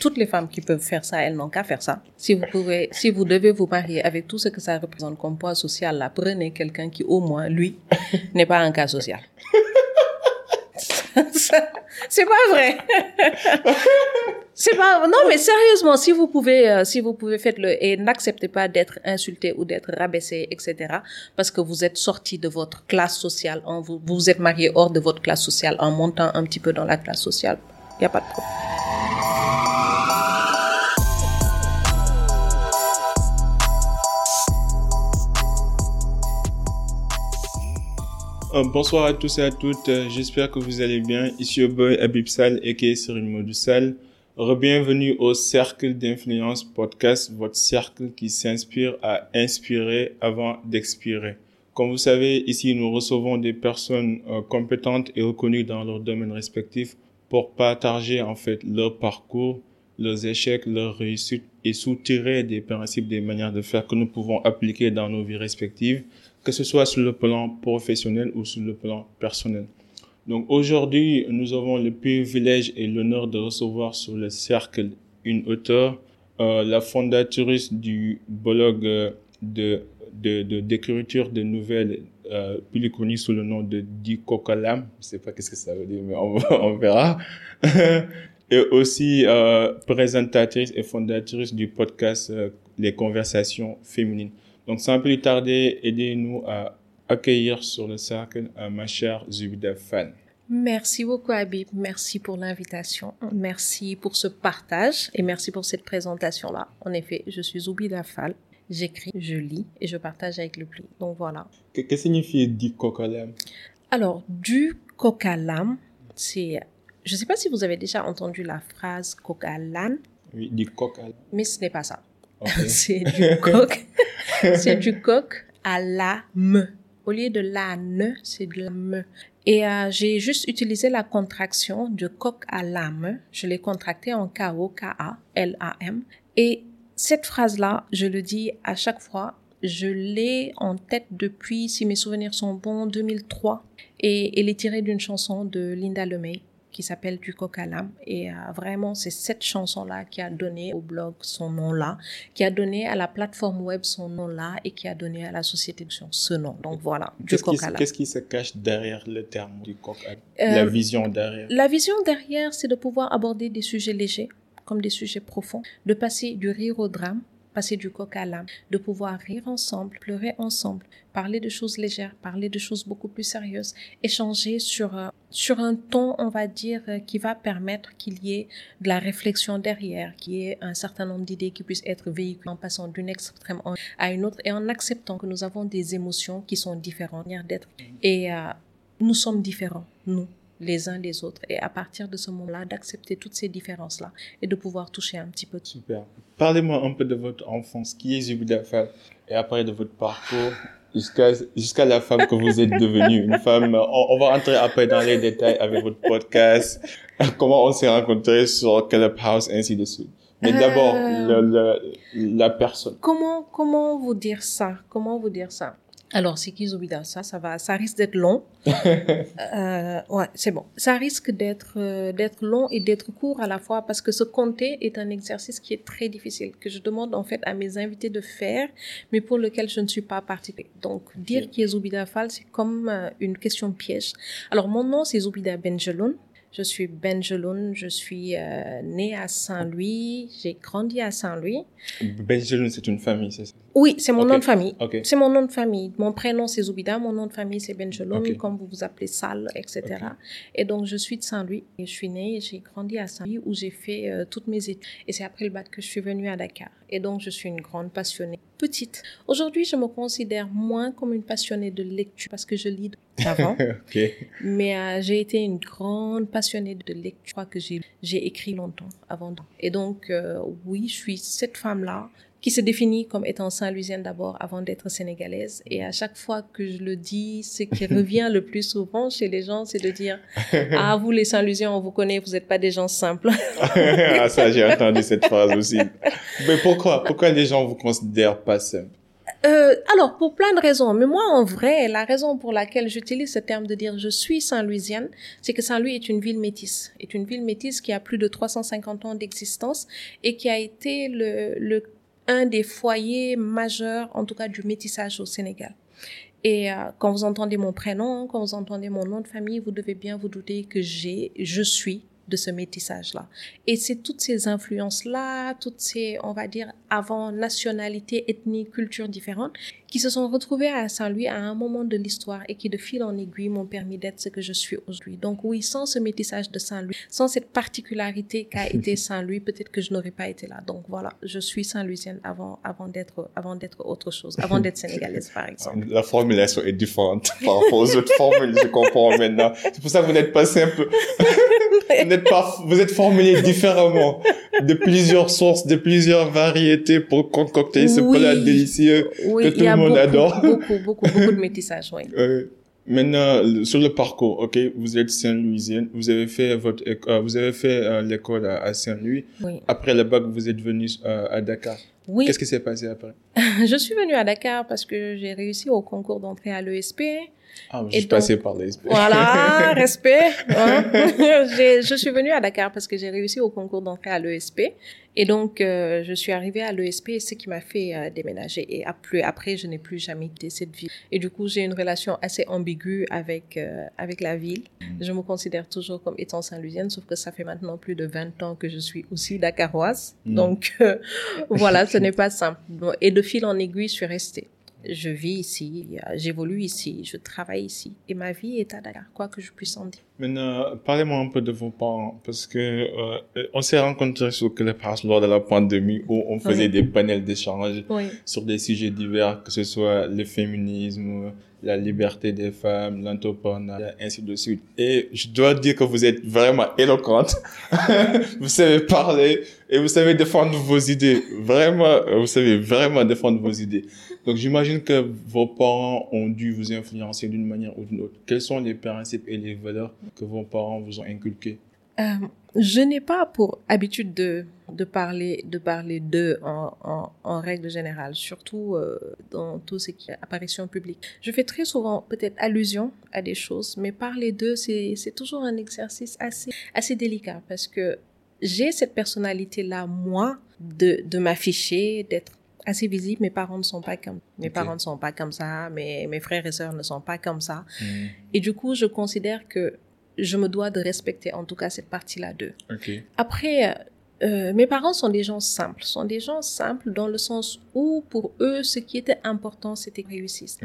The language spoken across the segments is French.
Toutes les femmes qui peuvent faire ça, elles n'ont qu'à faire ça. Si vous pouvez, si vous devez vous marier avec tout ce que ça représente comme poids social, là, prenez quelqu'un qui, au moins, lui, n'est pas un cas social. c'est pas vrai. c'est pas non mais sérieusement si vous pouvez euh, si vous pouvez faites-le et n'acceptez pas d'être insulté ou d'être rabaissé etc parce que vous êtes sorti de votre classe sociale en vous vous êtes marié hors de votre classe sociale en montant un petit peu dans la classe sociale il y a pas de problème. Bonsoir à tous et à toutes, euh, j'espère que vous allez bien. Ici au boy Abib Sal et Cyril Modou Sal. Bienvenue au Cercle d'influence podcast, votre cercle qui s'inspire à inspirer avant d'expirer. Comme vous savez, ici nous recevons des personnes euh, compétentes et reconnues dans leur domaine respectif pour partager en fait leur parcours, leurs échecs, leurs réussites et soutirer des principes, des manières de faire que nous pouvons appliquer dans nos vies respectives que ce soit sur le plan professionnel ou sur le plan personnel. Donc aujourd'hui, nous avons le privilège et l'honneur de recevoir sur le cercle une auteure, euh, la fondatrice du blog euh, de d'écriture de, nouvelles, euh, plus connu sous le nom de Dikokalam. Je sais pas qu'est-ce que ça veut dire, mais on, verra. et aussi euh, présentatrice et fondatrice du podcast Les Conversations féminines. Donc, sans plus tarder, aidez-nous à accueillir sur le cercle ma chère Zubida Fan. Merci beaucoup, Habib. Merci pour l'invitation. Merci pour ce partage et merci pour cette présentation-là. En effet, je suis Zubida Fall. J'écris, je lis et je partage avec le plus. Donc voilà. Que, que signifie du cocalam Alors, du cocalam, c'est. Je ne sais pas si vous avez déjà entendu la phrase cocalan. Oui, du cocalam. Mais ce n'est pas ça. c'est du coq. c'est du coq à la me. Au lieu de la ne, c'est de la me. Et euh, j'ai juste utilisé la contraction de coq à l'âme. Je l'ai contracté en K-O-K-A-L-A-M. Et cette phrase-là, je le dis à chaque fois. Je l'ai en tête depuis, si mes souvenirs sont bons, 2003. Et elle est tirée d'une chanson de Linda Lemay qui s'appelle Du coq à l'âme. Et euh, vraiment, c'est cette chanson-là qui a donné au blog son nom-là, qui a donné à la plateforme web son nom-là et qui a donné à la société de ce nom. Donc voilà, Du coq à l'âme. Qu'est-ce qui se cache derrière le terme du coq à l'âme? La euh, vision derrière La vision derrière, c'est de pouvoir aborder des sujets légers comme des sujets profonds, de passer du rire au drame, passer du coq à l'âme, de pouvoir rire ensemble, pleurer ensemble, parler de choses légères, parler de choses beaucoup plus sérieuses, échanger sur, euh, sur un ton, on va dire, euh, qui va permettre qu'il y ait de la réflexion derrière, qu'il y ait un certain nombre d'idées qui puissent être véhiculées en passant d'une extrême à une autre et en acceptant que nous avons des émotions qui sont différentes d'être. Et euh, nous sommes différents, nous les uns les autres. Et à partir de ce moment-là d'accepter toutes ces différences là et de pouvoir toucher un petit peu super. Parlez-moi un peu de votre enfance. Qui est Zubida Fall? Et après de votre parcours jusqu'à jusqu'à la femme que vous êtes devenue une femme on, va rentrer après dans les détails avec votre podcast. Comment on s'est rencontrés sur Clubhouse ainsi de suite. Mais d'abord euh. la personne. comment comment vous dire ça? Comment vous dire ça? Alors, c'est qui Zubida Ça, ça va, ça risque d'être long. euh, ouais, c'est bon. Ça risque d'être euh, d'être long et d'être court à la fois parce que se compter est un exercice qui est très difficile que je demande en fait à mes invités de faire, mais pour lequel je ne suis pas particulier. Donc, dire qui est Zubida Fall, c'est comme euh, une question piège. Alors, mon nom c'est Zubida Benjeloun. Je suis Benjeloun, je suis née à Saint-Louis, j'ai grandi à Saint-Louis. Benjeloun, c'est une famille, c'est ça? Oui, c'est mon nom de famille. C'est mon nom de famille. Mon prénom, c'est Zoubida, mon nom de famille, c'est Benjeloun, comme vous vous appelez Sal, etc. Et donc, je suis de Saint-Louis. Et je suis née et j'ai grandi à Saint-Louis où j'ai fait euh, toutes mes études. Et c'est après le bac que je suis venue à Dakar. Et donc, je suis une grande passionnée. Petite. Aujourd'hui, je me considère moins comme une passionnée de lecture parce que je lis avant. Mais euh, j'ai été une grande passionnée de lecture. Je crois que j'ai écrit longtemps avant. Et donc, euh, oui, je suis cette femme-là qui se définit comme étant Saint-Louisienne d'abord avant d'être sénégalaise. Et à chaque fois que je le dis, ce qui revient le plus souvent chez les gens, c'est de dire Ah, vous les Saint-Louisiens, on vous connaît, vous n'êtes pas des gens simples. ah, ça, j'ai entendu cette phrase aussi. Mais pourquoi Pourquoi les gens vous considèrent pas simples euh, alors, pour plein de raisons. Mais moi, en vrai, la raison pour laquelle j'utilise ce terme de dire je suis Saint-Louisienne, c'est que Saint-Louis est une ville métisse. Est une ville métisse qui a plus de 350 ans d'existence et qui a été le, le, un des foyers majeurs, en tout cas, du métissage au Sénégal. Et euh, quand vous entendez mon prénom, quand vous entendez mon nom de famille, vous devez bien vous douter que j'ai, je suis de ce métissage-là. Et c'est toutes ces influences-là, toutes ces, on va dire, avant nationalités, ethnies, cultures différentes, qui se sont retrouvées à Saint-Louis à un moment de l'histoire et qui, de fil en aiguille, m'ont permis d'être ce que je suis aujourd'hui. Donc oui, sans ce métissage de Saint-Louis, sans cette particularité qu'a été Saint-Louis, peut-être que je n'aurais pas été là. Donc voilà, je suis Saint-Louisienne avant, avant d'être, avant d'être autre chose, avant d'être sénégalaise, par exemple. La formulation est différente par rapport aux autres formules, je comprends maintenant. C'est pour ça que vous n'êtes pas simple. vous n'êtes pas, vous êtes formulé différemment de plusieurs sources, de plusieurs variétés pour concocter ce plat délicieux que tout le monde adore. Beaucoup, beaucoup, beaucoup de métissage, oui. Maintenant, sur le parcours, ok, vous êtes Saint-Louisienne, vous avez fait votre, euh, vous avez fait euh, l'école à, Saint-Louis. Oui. Après le bac, vous êtes venu euh, à Dakar. Oui. Qu'est-ce qui s'est passé après? Je suis venue à Dakar parce que j'ai réussi au concours d'entrée à l'ESP. Ah, je suis passé par l'ESP. Voilà, respect. Hein. je suis venue à Dakar parce que j'ai réussi au concours d'entrée à l'ESP. Et donc, euh, je suis arrivée à l'ESP, ce qui m'a fait euh, déménager. Et après, après je n'ai plus jamais quitté cette ville. Et du coup, j'ai une relation assez ambiguë avec, euh, avec la ville. Mm. Je me considère toujours comme étant Saint-Louisienne, sauf que ça fait maintenant plus de 20 ans que je suis aussi dakaroise. Mm. Donc, voilà, ce n'est pas simple. Et de fil en aiguille, je suis restée je vis ici, j'évolue ici, je travaille ici. Et ma vie est à Dakar, quoi que je puisse en dire. Maintenant, parlez-moi un peu de vos parents, parce que euh, on s'est rencontrés sur Clubhouse lors de la pandémie où on faisait des panels d'échange sur des sujets divers, que ce soit le féminisme, la liberté des femmes, l'entrepreneuriat, ainsi de suite. Et je dois dire que vous êtes vraiment éloquente. vous savez parler et vous savez défendre vos idées. Vraiment, vous savez vraiment défendre vos idées. Donc j'imagine que vos parents ont dû vous influencer d'une manière ou d'une autre. Quels sont les principes et les valeurs que vos parents vous ont inculqués? Euh, Je n'ai pas pour habitude de, de parler de parler d'eux en, en, en, règle générale, surtout euh, dans tout ce qui est apparition publique. Je fais très souvent peut-être allusion à des choses, mais parler d'eux, c'est toujours un exercice assez, assez délicat parce que j'ai cette personnalité-là, moi, de, de m'afficher, d'être assez visible. Mes parents ne sont pas comme, mes parents ne sont pas comme ça. Mes, mes frères et sœurs ne sont pas comme ça. Hmm. Et du coup, je considère que je me dois de respecter en tout cas cette partie-là d'eux. Après, euh, mes parents sont des gens simples, sont des gens simples dans le sens où pour eux, ce qui était important, c'était qu'ils réussissent.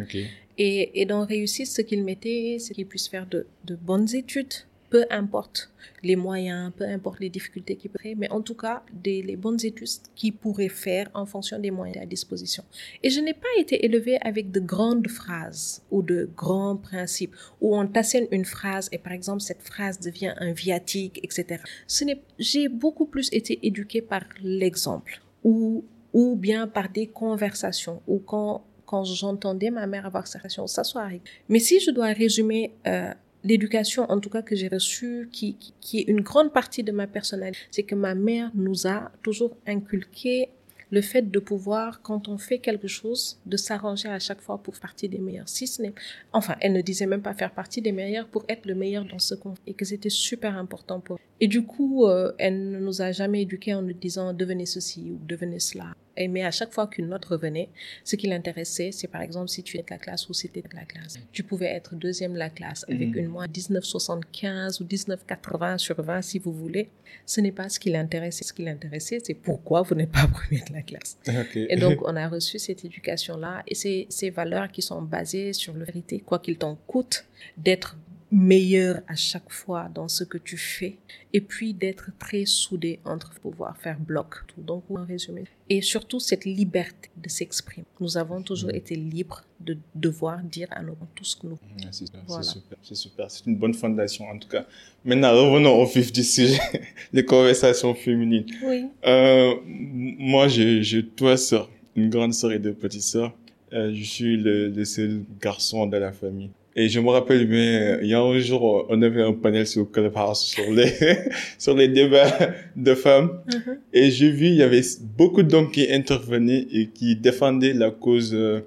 Et, et dans réussir, ce qu'ils mettaient, c'est qu'ils puissent faire de, de bonnes études, peu importe les moyens, peu importe les difficultés qu'ils pourraient, mais en tout cas, des, les bonnes études qu'ils pourraient faire en fonction des moyens à disposition. Et je n'ai pas été élevée avec de grandes phrases ou de grands principes où on t'assène une phrase et par exemple, cette phrase devient un viatique, etc. Ce n'est, j'ai beaucoup plus été éduquée par l'exemple ou, ou bien par des conversations ou quand quand j'entendais ma mère avoir sa relation, ça soit Mais si je dois résumer euh, l'éducation, en tout cas que j'ai reçue, qui, qui, est une grande partie de ma personnalité, c'est que ma mère nous a toujours inculqué le fait de pouvoir, quand on fait quelque chose, de s'arranger à chaque fois pour faire partie des meilleurs. Si ce n'est, enfin, elle ne disait même pas faire partie des meilleurs pour être le meilleur dans ce qu'on et que c'était super important pour. Et du coup, euh, elle ne nous a jamais éduqués en nous disant devenez ceci ou devenez cela mais à chaque fois qu'une note revenait, ce qui l'intéressait, c'est par exemple si tu étais de la classe ou si tu étais de la classe. Tu pouvais être deuxième de la classe avec mhm. une moyenne 19,75 ou 19,80 sur 20 si vous voulez. Ce n'est pas ce qui l'intéressait. Ce qui l'intéressait, c'est pourquoi vous n'êtes pas premier de la classe. Et donc, on a reçu cette éducation-là et ces, ces valeurs qui sont basées sur la vérité, quoi qu'il t'en coûte, d'être meilleur à chaque fois dans ce que tu fais et puis d'être très soudé entre pouvoir faire bloc. Donc, en résumé. Et surtout, cette liberté de s'exprimer. Nous avons toujours été libres de devoir dire à nos tout ce que nous. c'est super, c'est super. C'est une bonne fondation, en tout cas. Maintenant, revenons au vif du sujet, les conversations féminines. Oui. Euh, moi, j'ai trois sœurs, une grande sœur et deux petites sœurs. Euh, je suis le, le seul garçon de la famille. Et je me rappelle bien, il y a un jour, on avait un panel sur Clubhouse sur les, sur les débats de femmes. Mm-hmm. Et j'ai vu, il y avait beaucoup d'hommes qui intervenaient et qui défendaient la cause euh,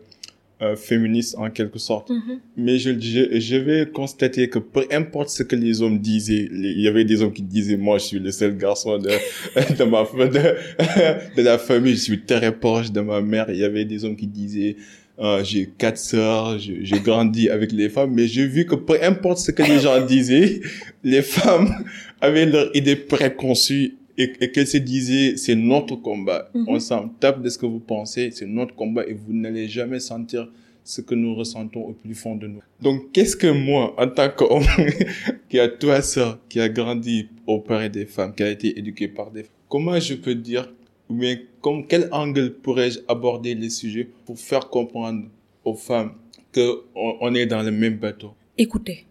euh, féministe en quelque sorte. Mm-hmm. Mais je, je, je, vais constater que peu importe ce que les hommes disaient, il y avait des hommes qui disaient, moi, je suis le seul garçon de, de ma, de, de la famille, je suis très proche de ma mère. Il y avait des hommes qui disaient, euh, j'ai quatre sœurs, j'ai grandi avec les femmes, mais j'ai vu que peu importe ce que les gens disaient, les femmes avaient leur idée préconçue et, et qu'elles se disaient, c'est notre combat. Mm-hmm. On s'en tape de ce que vous pensez, c'est notre combat et vous n'allez jamais sentir ce que nous ressentons au plus fond de nous. Donc, qu'est-ce que moi, en tant qu'homme, qui a trois sœurs, qui a grandi auprès des femmes, qui a été éduqué par des femmes, comment je peux dire ou bien comme quel angle pourrais-je aborder les sujets pour faire comprendre aux femmes que on, est dans le même bateau? Écoutez,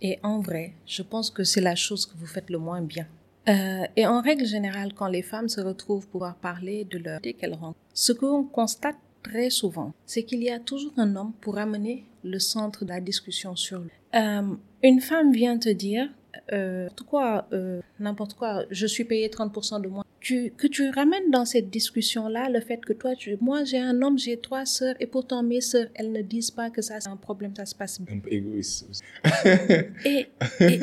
et en vrai, je pense que c'est la chose que vous faites le moins bien. Euh, et en règle générale, quand les femmes se retrouvent pour pouvoir parler de leur qu'elles ce qu'on constate très souvent, c'est qu'il y a toujours un homme pour amener le centre de la discussion sur lui. Euh, une femme vient te dire, euh, quoi, euh, n'importe quoi, je suis payé 30% de moins. Tu, que tu ramènes dans cette discussion-là le fait que toi, tu, moi j'ai un homme, j'ai trois sœurs et pourtant mes sœurs, elles ne disent pas que ça c'est un problème, ça se passe bien. Un peu égoïste aussi. et, et,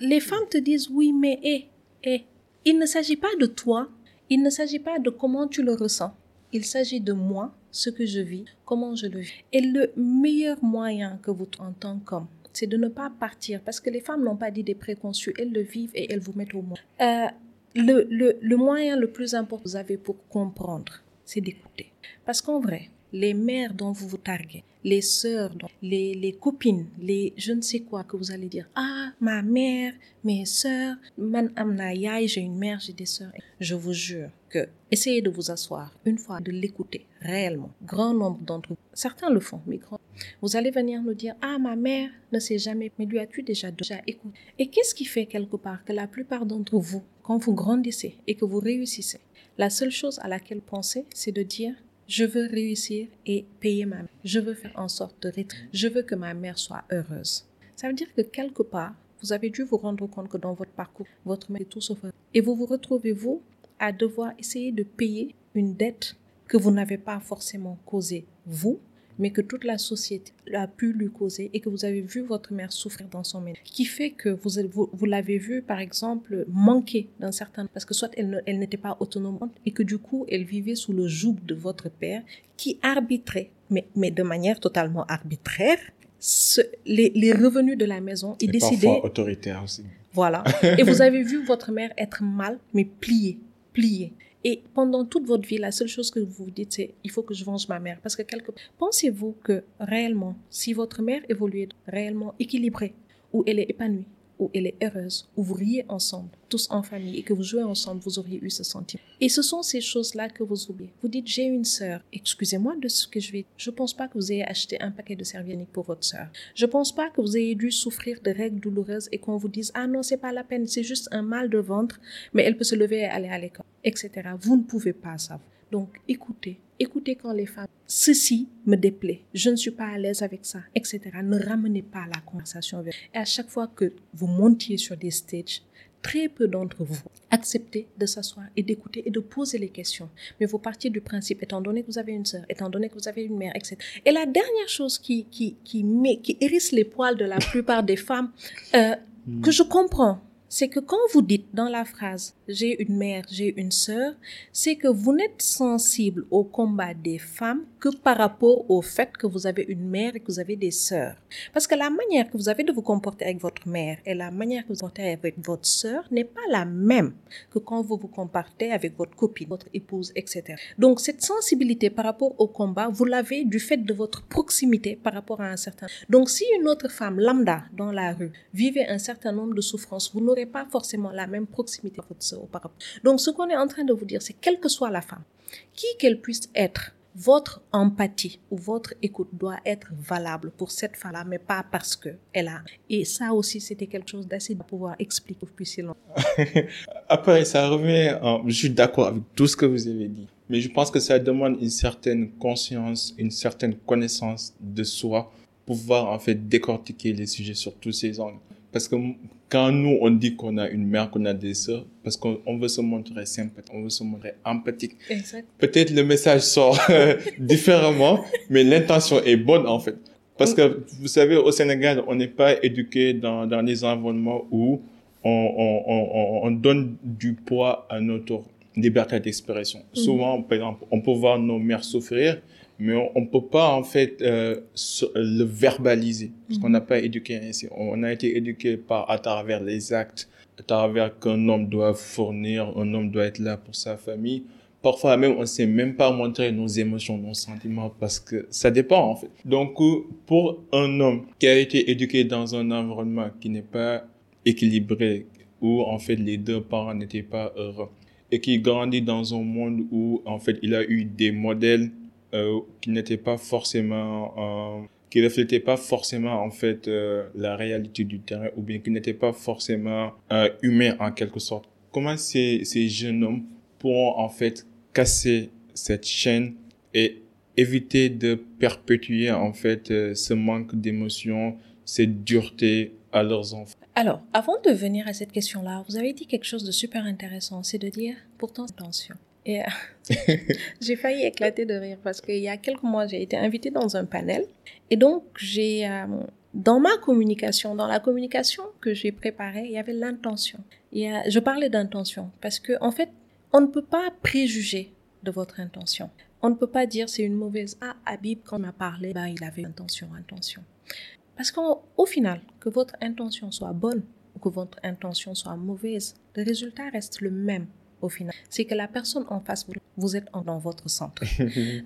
les femmes te disent oui, mais et, et, il ne s'agit pas de toi, il ne s'agit pas de comment tu le ressens, il s'agit de moi, ce que je vis, comment je le vis. Et le meilleur moyen que vous, en tant qu'homme, c'est de ne pas partir parce que les femmes n'ont pas d'idées préconçues, elles le vivent et elles vous mettent au monde. Euh, le, le, le moyen le plus important que vous avez pour comprendre, c'est d'écouter. Parce qu'en vrai, les mères dont vous vous targuez, les sœurs, les, les copines, les je ne sais quoi que vous allez dire. Ah, ma mère, mes sœurs, j'ai une mère, j'ai des sœurs. Je vous jure que essayez de vous asseoir une fois, de l'écouter réellement. Grand nombre d'entre vous, certains le font, mais grand. Vous allez venir nous dire, ah, ma mère ne sait jamais, mais lui as-tu déjà, déjà écouté? Et qu'est-ce qui fait quelque part que la plupart d'entre vous, quand vous grandissez et que vous réussissez, la seule chose à laquelle pensez, c'est de dire, je veux réussir et payer ma mère. Je veux faire en sorte de Je veux que ma mère soit heureuse. Ça veut dire que quelque part, vous avez dû vous rendre compte que dans votre parcours, votre mère est tout sauf Et vous vous retrouvez, vous, à devoir essayer de payer une dette que vous n'avez pas forcément causée, vous, mais que toute la société a pu lui causer et que vous avez vu votre mère souffrir dans son ménage, qui fait que vous, vous, vous l'avez vu, par exemple, manquer d'un certain... Parce que soit elle, elle n'était pas autonome et que du coup, elle vivait sous le joug de votre père qui arbitrait, mais, mais de manière totalement arbitraire, ce, les, les, revenus de la maison et, décider... Parfois autoritaire aussi. Voilà. et vous avez vu votre mère être mal, mais pliée, pliée. Et pendant toute votre vie, la seule chose que vous vous dites, c'est il faut que je venge ma mère. Parce que quelque... pensez-vous que réellement, si votre mère évoluait réellement équilibrée, où elle est épanouie, où elle est heureuse, où vous riez ensemble, tous en famille, et que vous jouez ensemble, vous auriez eu ce sentiment. Et ce sont ces choses-là que vous oubliez. Vous dites, j'ai une sœur. Excusez-moi de ce que je vais. Je pense pas que vous ayez acheté un paquet de serviettes pour votre sœur. Je pense pas que vous ayez dû souffrir de règles douloureuses et qu'on vous dise, ah non, c'est pas la peine, c'est juste un mal de ventre, mais elle peut se lever et aller à l'école, etc. Vous ne pouvez pas savoir. Donc, écoutez, écoutez quand les femmes, ceci me déplaît, je ne suis pas à l'aise avec ça, etc. Ne ramenez pas la conversation vers. Et à chaque fois que vous montiez sur des stages, très peu d'entre vous acceptez de s'asseoir et d'écouter et de poser les questions. Mais vous partiez du principe, étant donné que vous avez une sœur, étant donné que vous avez une mère, etc. Et la dernière chose qui, qui, qui, met, qui hérisse les poils de la plupart des femmes, euh, que je comprends, c'est que quand vous dites dans la phrase j'ai une mère, j'ai une sœur, c'est que vous n'êtes sensible au combat des femmes que par rapport au fait que vous avez une mère et que vous avez des sœurs. Parce que la manière que vous avez de vous comporter avec votre mère et la manière que vous comportez avec votre sœur n'est pas la même que quand vous vous comportez avec votre copine, votre épouse, etc. Donc cette sensibilité par rapport au combat, vous l'avez du fait de votre proximité par rapport à un certain. Donc si une autre femme lambda dans la rue vivait un certain nombre de souffrances, vous pas forcément la même proximité à votre sœur auparavant. Donc ce qu'on est en train de vous dire, c'est quelle que soit la femme, qui qu'elle puisse être, votre empathie ou votre écoute doit être valable pour cette femme-là, mais pas parce que elle a. Et ça aussi, c'était quelque chose d'assez de pouvoir expliquer plus si long. Après, ça revient, je suis d'accord avec tout ce que vous avez dit, mais je pense que ça demande une certaine conscience, une certaine connaissance de soi pouvoir en fait décortiquer les sujets sur tous ces angles. Parce que quand nous, on dit qu'on a une mère, qu'on a des sœurs, parce qu'on veut se montrer sympathique, on veut se montrer empathique. Peut-être le message sort différemment, mais l'intention est bonne en fait. Parce que vous savez, au Sénégal, on n'est pas éduqué dans, dans des environnements où on, on, on, on donne du poids à notre liberté d'expression. Mm. Souvent, par exemple, on peut voir nos mères souffrir, mais on, ne peut pas en fait euh, le verbaliser parce qu'on n'a pas éduqué ainsi. On a été éduqué par à travers les actes, à travers qu'un homme doit fournir, un homme doit être là pour sa famille. Parfois même, on sait même pas montrer nos émotions, nos sentiments parce que ça dépend en fait. Donc, pour un homme qui a été éduqué dans un environnement qui n'est pas équilibré, où en fait les deux parents n'étaient pas heureux, et qui grandit dans un monde où en fait il a eu des modèles euh, qui n'étaient pas forcément euh, qui reflétaient pas forcément en fait euh, la réalité du terrain ou bien qui n'étaient pas forcément euh, humains en quelque sorte. Comment ces, ces jeunes hommes pourront en fait casser cette chaîne et éviter de perpétuer en fait ce manque d'émotion, cette dureté à leurs enfants? Alors, avant de venir à cette question-là, vous avez dit quelque chose de super intéressant, c'est de dire pourtant attention. Et euh, j'ai failli éclater de rire parce qu'il y a quelques mois, j'ai été invitée dans un panel. Et donc, j'ai, euh, dans ma communication, dans la communication que j'ai préparée, il y avait l'intention. Je parlais d'intention parce que, en fait, on ne peut pas préjuger de votre intention. On ne peut pas dire c'est une mauvaise. Ah, Habib, quand il m'a parlé, bah, il avait intention, intention. Parce qu'au final, que votre intention soit bonne ou que votre intention soit mauvaise, le résultat reste le même au final, c'est que la personne en face, vous êtes dans votre centre.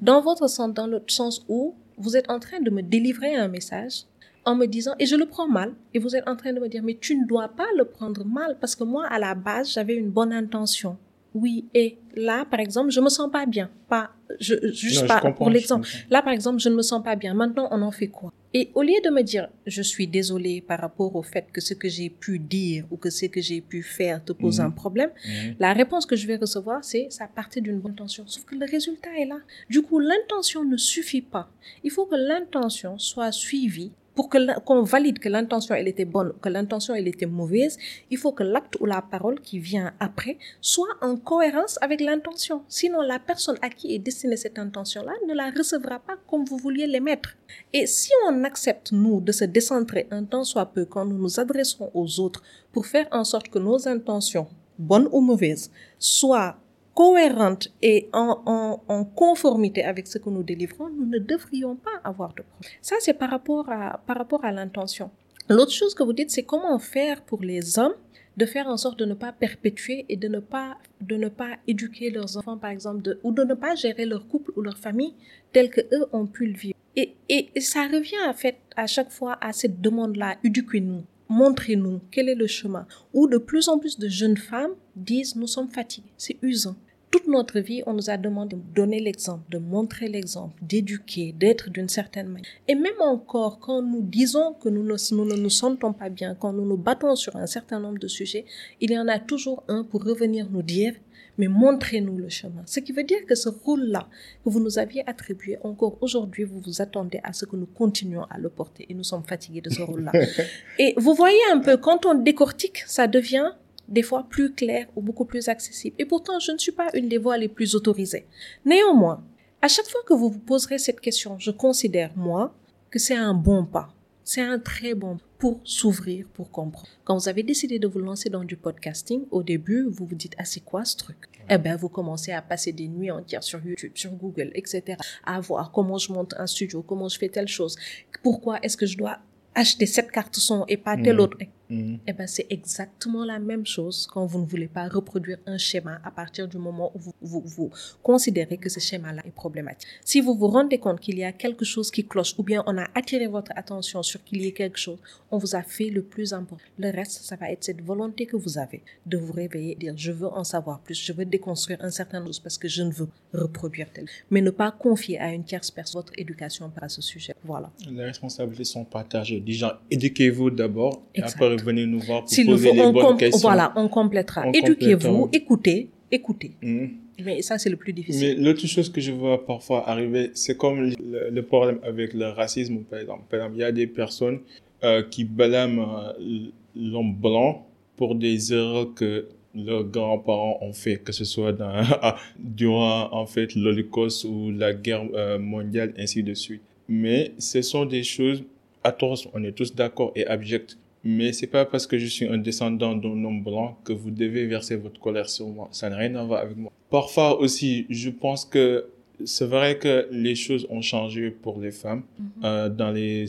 dans votre centre, dans le sens où vous êtes en train de me délivrer un message en me disant, et je le prends mal, et vous êtes en train de me dire, mais tu ne dois pas le prendre mal parce que moi, à la base, j'avais une bonne intention. Oui, et là, par exemple, je me sens pas bien. Pas, je, juste pas, pour l'exemple. Là, par exemple, je ne me sens pas bien. Maintenant, on en fait quoi? Et au lieu de me dire, je suis désolé par rapport au fait que ce que j'ai pu dire ou que ce que j'ai pu faire te pose mhm. un problème, mhm. la réponse que je vais recevoir, c'est, ça partait d'une bonne intention. Sauf que le résultat est là. Du coup, l'intention ne suffit pas. Il faut que l'intention soit suivie pour qu'on valide que l'intention elle était bonne, que l'intention elle était mauvaise, il faut que l'acte ou la parole qui vient après soit en cohérence avec l'intention. Sinon, la personne à qui est destinée cette intention-là ne la recevra pas comme vous vouliez l'émettre. Et si on accepte, nous, de se décentrer un temps soit peu quand nous nous adressons aux autres pour faire en sorte que nos intentions, bonnes ou mauvaises, soient cohérente et en, conformité avec ce que nous délivrons, nous ne devrions pas avoir de problème. Ça, c'est par rapport à, à l'intention. L'autre chose que vous dites, c'est comment faire pour les hommes de faire en sorte de ne pas perpétuer et de ne pas, de ne pas éduquer leurs enfants, par exemple, ou de ne pas gérer leur couple ou leur famille tel que eux ont pu le vivre. Et, et, et ça revient, en fait, à chaque fois à cette demande-là, éduquez-nous montrez-nous quel est le chemin. Où de plus en plus de jeunes femmes disent nous sommes fatiguées. C'est usant. Toute notre vie, on nous a demandé de donner l'exemple, de montrer l'exemple, d'éduquer, d'être d'une certaine manière. Et même encore, quand nous disons que nous ne, nous ne nous sentons pas bien, quand nous nous battons sur un certain nombre de sujets, il y en a toujours un pour revenir nous dire mais montrez-nous le chemin. Ce qui veut dire que ce rôle-là que vous nous aviez attribué, encore aujourd'hui, vous vous attendez à ce que nous continuions à le porter et nous sommes fatigués de ce rôle-là. et vous voyez un peu, quand on décortique, ça devient des fois plus clair ou beaucoup plus accessible. Et pourtant, je ne suis pas une des voix les plus autorisées. Néanmoins, à chaque fois que vous vous poserez cette question, je considère, moi, que c'est un bon pas. C'est un très bon pour s'ouvrir, pour comprendre. Quand vous avez décidé de vous lancer dans du podcasting, au début, vous vous dites, ah, c'est quoi ce truc? Eh ben, vous commencez à passer des nuits entières sur YouTube, sur Google, etc. À voir comment je monte un studio, comment je fais telle chose. Pourquoi est-ce que je dois acheter cette carte son et pas telle mmh. autre? Mm. Eh ben, c'est exactement la même chose quand vous ne voulez pas reproduire un schéma à partir du moment où vous, vous, vous considérez que ce schéma-là est problématique. Si vous vous rendez compte qu'il y a quelque chose qui cloche ou bien on a attiré votre attention sur qu'il y ait quelque chose, on vous a fait le plus important. Le reste, ça va être cette volonté que vous avez de vous réveiller, dire je veux en savoir plus, je veux déconstruire un certain chose parce que je ne veux reproduire tel. Mais ne pas confier à une tierce personne votre éducation par ce sujet. Voilà. Les responsabilités sont partagées. Déjà, éduquez-vous d'abord et après venez nous voir pour poser les bonnes questions. Voilà, on complétera. Éduquez-vous, écoutez, écoutez. Hmm. Mais ça, c'est le plus difficile. Mais l'autre chose que je vois parfois arriver, c'est comme le, problème avec le racisme, par exemple. Par exemple, il y a des personnes euh, qui blâment euh, l'homme blanc pour des erreurs que leurs grands-parents ont fait, que ce soit dans, ah, durant en fait l'Holocauste ou la guerre euh, mondiale, ainsi de suite. Mais ce sont des choses atroces, on est tous d'accord et abjects. Mais c'est pas parce que je suis un descendant d'un homme blanc que vous devez verser votre colère sur moi. Ça n'a rien à voir avec moi. Parfois aussi, je pense que c'est vrai que les choses ont changé pour les femmes mhm. euh, dans les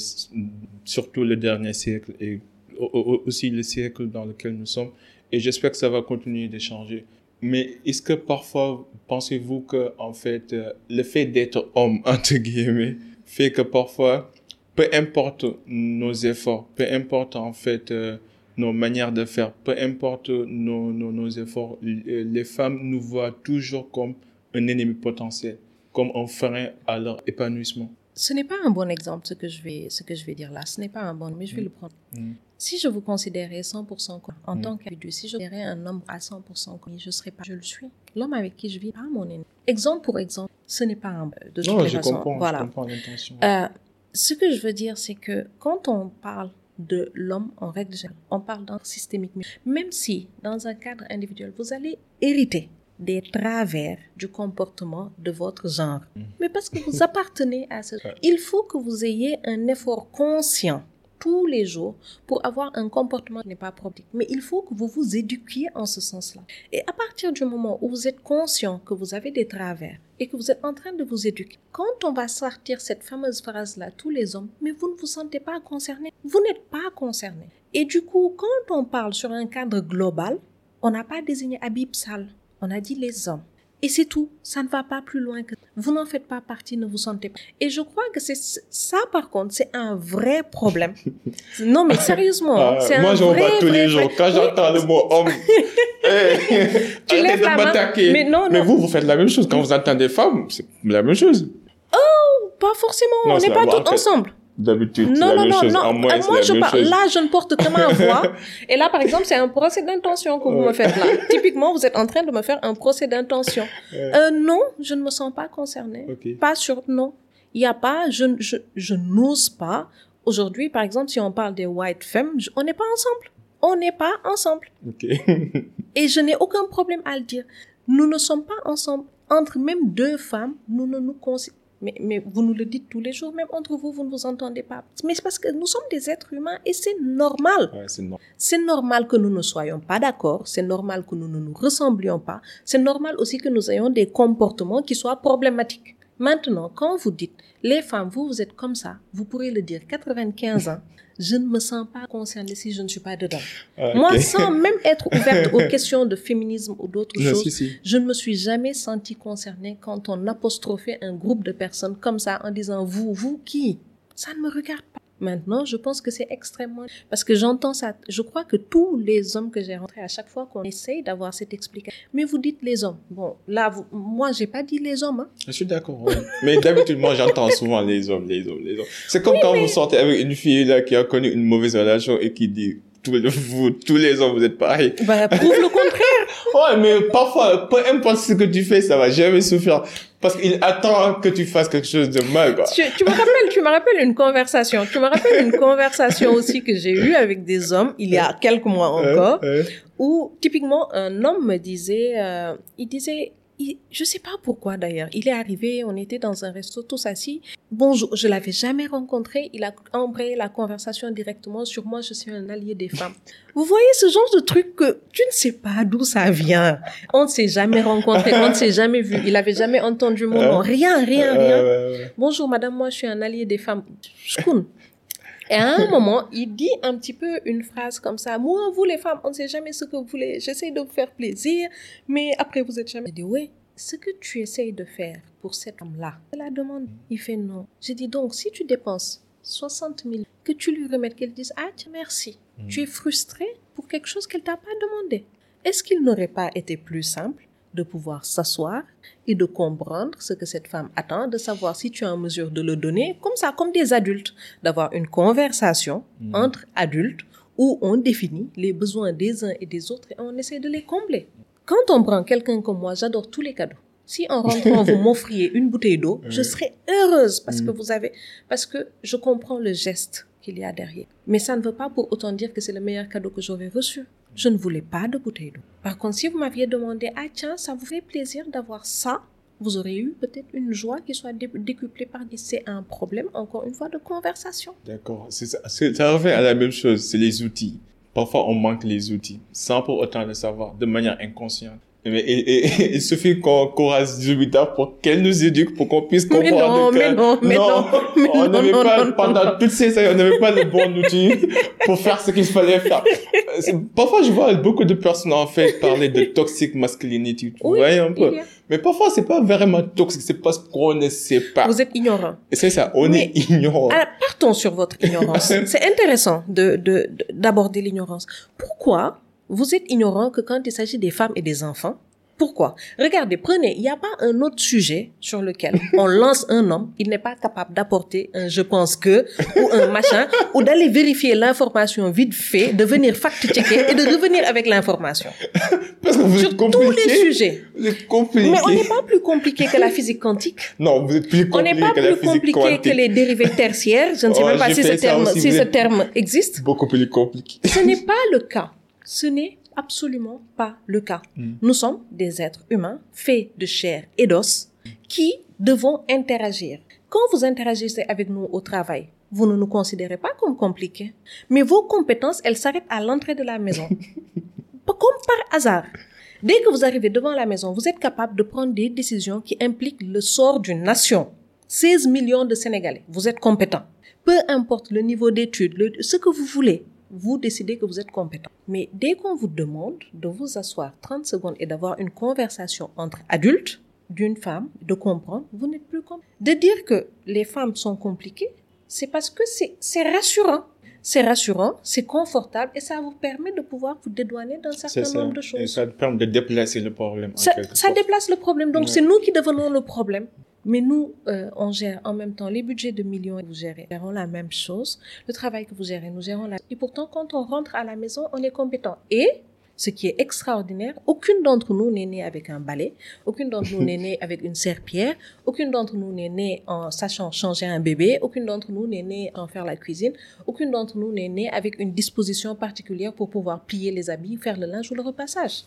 surtout le dernier siècle et aussi le siècle dans lequel nous sommes et j'espère que ça va continuer de changer. Mais est-ce que parfois pensez-vous que en fait euh, le fait d'être homme entre guillemets fait que parfois peu importe nos efforts, peu importe en fait euh, nos manières de faire, peu importe nos, nos, nos efforts, les femmes nous voient toujours comme un ennemi potentiel, comme un frein à leur épanouissement. Ce n'est pas un bon exemple ce que je vais, ce que je vais dire là. Ce n'est pas un bon, mais je vais mm. le prendre. Mm. Si je vous considérais 100% comme, en mm. tant qu'individu, si je considérais un homme à 100% comme, je serais pas, je le suis. L'homme avec qui je vis, pas mon ennemi. Exemple pour exemple, ce n'est pas un, de toutes non, je Comprends, voilà. Je comprends l'intention. Euh, ce que je veux dire, c'est que quand on parle de l'homme en règle générale, on parle d'un systémique. Même si, dans un cadre individuel, vous allez hériter des travers du comportement de votre genre. Mm. Mais parce que vous appartenez à ce... Il faut que vous ayez un effort conscient tous les jours pour avoir un comportement qui n'est pas propre. Mais il faut que vous vous éduquiez en ce sens-là. Et à partir du moment où vous êtes conscient que vous avez des travers et que vous êtes en train de vous éduquer, quand on va sortir cette fameuse phrase-là, tous les hommes, mais vous ne vous sentez pas concerné, vous n'êtes pas concerné. Et du coup, quand on parle sur un cadre global, on n'a pas désigné Habib Sal, on a dit les hommes. Et c'est tout. Ça ne va pas plus loin que vous n'en faites pas partie, ne vous sentez pas. Et je crois que c'est ça, par contre, c'est un vrai problème. Non, mais sérieusement, ah, c'est Moi, j'en vois tous les jours. Quand j'entends le mot homme, hey, tu lèves la main. Mais, non, non. mais vous, vous faites la même chose. Quand vous entendez femme, c'est la même chose. Oh, pas forcément. on n'est pas tous ensemble. D'habitude, non, non, non, non. moi, je parle, là, je ne porte que ma voix. Et là, par exemple, c'est un procès d'intention que vous me faites là. Typiquement, vous êtes en train de me faire un procès d'intention. Euh, non, je ne me sens pas concernée. Pas sur, non. Il n'y a pas, je, je, je n'ose pas. Aujourd'hui, par exemple, si on parle des white femmes, on n'est pas ensemble. On n'est pas ensemble. Et je n'ai aucun problème à le dire. Nous ne sommes pas ensemble. Entre même deux femmes, nous ne nous considérons mais, mais vous nous le dites tous les jours, même entre vous, vous ne vous entendez pas. Mais c'est parce que nous sommes des êtres humains et c'est normal. c'est normal que nous ne soyons pas d'accord, c'est normal que nous ne nous ressemblions pas, c'est normal aussi que nous ayons des comportements qui soient problématiques. Maintenant, quand vous dites, les femmes, vous, vous êtes comme ça, vous pourrez le dire 95 ans, je ne me sens pas concernée si je ne suis pas dedans. Ah, Moi, sans même être ouverte aux questions de féminisme ou d'autres choses, je ne me suis jamais sentie concernée quand on apostrophait un groupe de personnes comme ça en disant vous, vous qui? Ça ne me regarde pas. Maintenant, je pense que c'est extrêmement... Parce que j'entends ça. Je crois que tous les hommes que j'ai rencontrés, à chaque fois qu'on essaye d'avoir cette explication... Mais vous dites les hommes. Bon, là, vous... moi, j'ai pas dit les hommes. Hein. Je suis d'accord. Mais d'habitude, moi, j'entends souvent les hommes, les hommes, les hommes. C'est comme quand vous sortez avec une fille là qui a connu une mauvaise relation et qui dit tous, vous, tous les hommes, vous êtes pareils. Bah, prouve le contraire. ouais, mais parfois, peu importe ce que tu fais, ça va jamais souffrir. Parce qu'il attend que tu fasses quelque chose de mal, quoi. Tu, tu me rappelles, me rappelles une conversation. Tu me rappelles une conversation aussi que j'ai eue avec des hommes il y a quelques mois encore, où typiquement un homme me disait, euh, il disait, je sais pas pourquoi d'ailleurs. Il est arrivé, on était dans un resto tous assis. Bonjour, je l'avais jamais rencontré. Il a embrayé la conversation directement sur moi. Je suis un allié des femmes. Vous voyez ce genre de truc que tu ne sais pas d'où ça vient. On ne s'est jamais rencontré, on ne s'est jamais vu. Il avait jamais entendu mon nom. Rien, rien, rien. Bonjour madame, moi je suis un allié des femmes. Et à un moment, il dit un petit peu une phrase comme ça. Moi, vous les femmes, on ne sait jamais ce que vous voulez. J'essaie de vous faire plaisir, mais après, vous êtes jamais. Je dis, oui, ce que tu essayes de faire pour cette femme-là, la demande. Il fait non. Je dis donc, si tu dépenses 60 000, que tu lui remettes, qu'elle dise, ah, merci. Mm. Tu es frustré pour quelque chose qu'elle t'a pas demandé. Est-ce qu'il n'aurait pas été plus simple de pouvoir s'asseoir et de comprendre ce que cette femme attend, de savoir si tu es en mesure de le donner, comme ça, comme des adultes, d'avoir une conversation mm. entre adultes où on définit les besoins des uns et des autres et on essaie de les combler. Quand on prend quelqu'un comme moi, j'adore tous les cadeaux. Si en rentrant, vous m'offriez une bouteille d'eau, je serais heureuse parce que mm. vous avez, parce que je comprends le geste qu'il y a derrière. Mais ça ne veut pas pour autant dire que c'est le meilleur cadeau que j'aurais reçu. Je ne voulais pas de bouteille d'eau. Par contre, si vous m'aviez demandé, ah tiens, ça vous fait plaisir d'avoir ça, vous aurez eu peut-être une joie qui soit décuplée par. C'est un problème, encore une fois, de conversation. D'accord. Ça revient à la même chose, c'est les outils. Parfois, on manque les outils, sans pour autant le savoir, de manière inconsciente. Mais, et, et, il suffit qu'on qu rase pour qu'elle nous éduque, pour qu'on puisse comprendre mais non, que mais non, mais non, on n'avait pas, pendant toutes ces années, on n'avait pas le bon outil pour faire ce qu'il fallait faire. Parfois, je vois beaucoup de personnes, en fait, parler de toxic masculinity, tu oui, vois un peu. Mais parfois, c'est pas vraiment toxique, c'est parce qu'on ne sait pas. Vous êtes ignorant. C'est ça, on est ignorant. Alors, partons sur votre ignorance. c'est intéressant de, de, d'aborder l'ignorance. Pourquoi vous êtes ignorant que quand il s'agit des femmes et des enfants, pourquoi? Regardez, prenez, il n'y a pas un autre sujet sur lequel on lance un homme, il n'est pas capable d'apporter un je pense que ou un machin ou d'aller vérifier l'information vite fait, de venir fact-checker et de revenir avec l'information. Parce que vous sur êtes compliqué. tous les sujets. Vous êtes compliqué. Mais on n'est pas plus compliqué que la physique quantique. Non, vous êtes plus compliqué On n'est pas que plus compliqué quantique. que les dérivés tertiaires. Je ne sais Oh, même pas si ce si terme existe. Beaucoup plus compliqué. Ce n'est pas le cas. Ce n'est absolument pas le cas. Mm. Nous sommes des êtres humains faits de chair et d'os qui devons interagir. Quand vous interagissez avec nous au travail, vous ne nous considérez pas comme compliqués. Mais vos compétences, elles s'arrêtent à l'entrée de la maison. Comme par hasard. Dès que vous arrivez devant la maison, vous êtes capable de prendre des décisions qui impliquent le sort d'une nation. 16 millions de Sénégalais. Vous êtes compétent. Peu importe le niveau d'études, ce que vous voulez, vous décidez que vous êtes compétent. Mais dès qu'on vous demande de vous asseoir 30 secondes et d'avoir une conversation entre adultes, d'une femme, de comprendre, vous n'êtes plus compétent. De dire que les femmes sont compliquées, c'est parce que c'est rassurant. C'est rassurant, c'est confortable et ça vous permet de pouvoir vous dédouaner d'un certain ça. nombre de Et choses. ça te permet de déplacer le problème. en Ça, ça déplace le problème. Donc, Ouais. c'est nous qui devenons le problème. Mais nous, euh, on gère en même temps les budgets de millions et vous gérez. Nous gérons la même chose. Le travail que vous gérez, nous gérons la... Et pourtant, quand on rentre à la maison, on est compétent. Et, ce qui est extraordinaire, aucune d'entre nous n'est née avec un balai, aucune d'entre nous n'est née avec une serpillère, aucune d'entre nous n'est née en sachant changer un bébé, aucune d'entre nous n'est née en faire la cuisine, aucune d'entre nous n'est née avec une disposition particulière pour pouvoir plier les habits, faire le linge ou le repassage.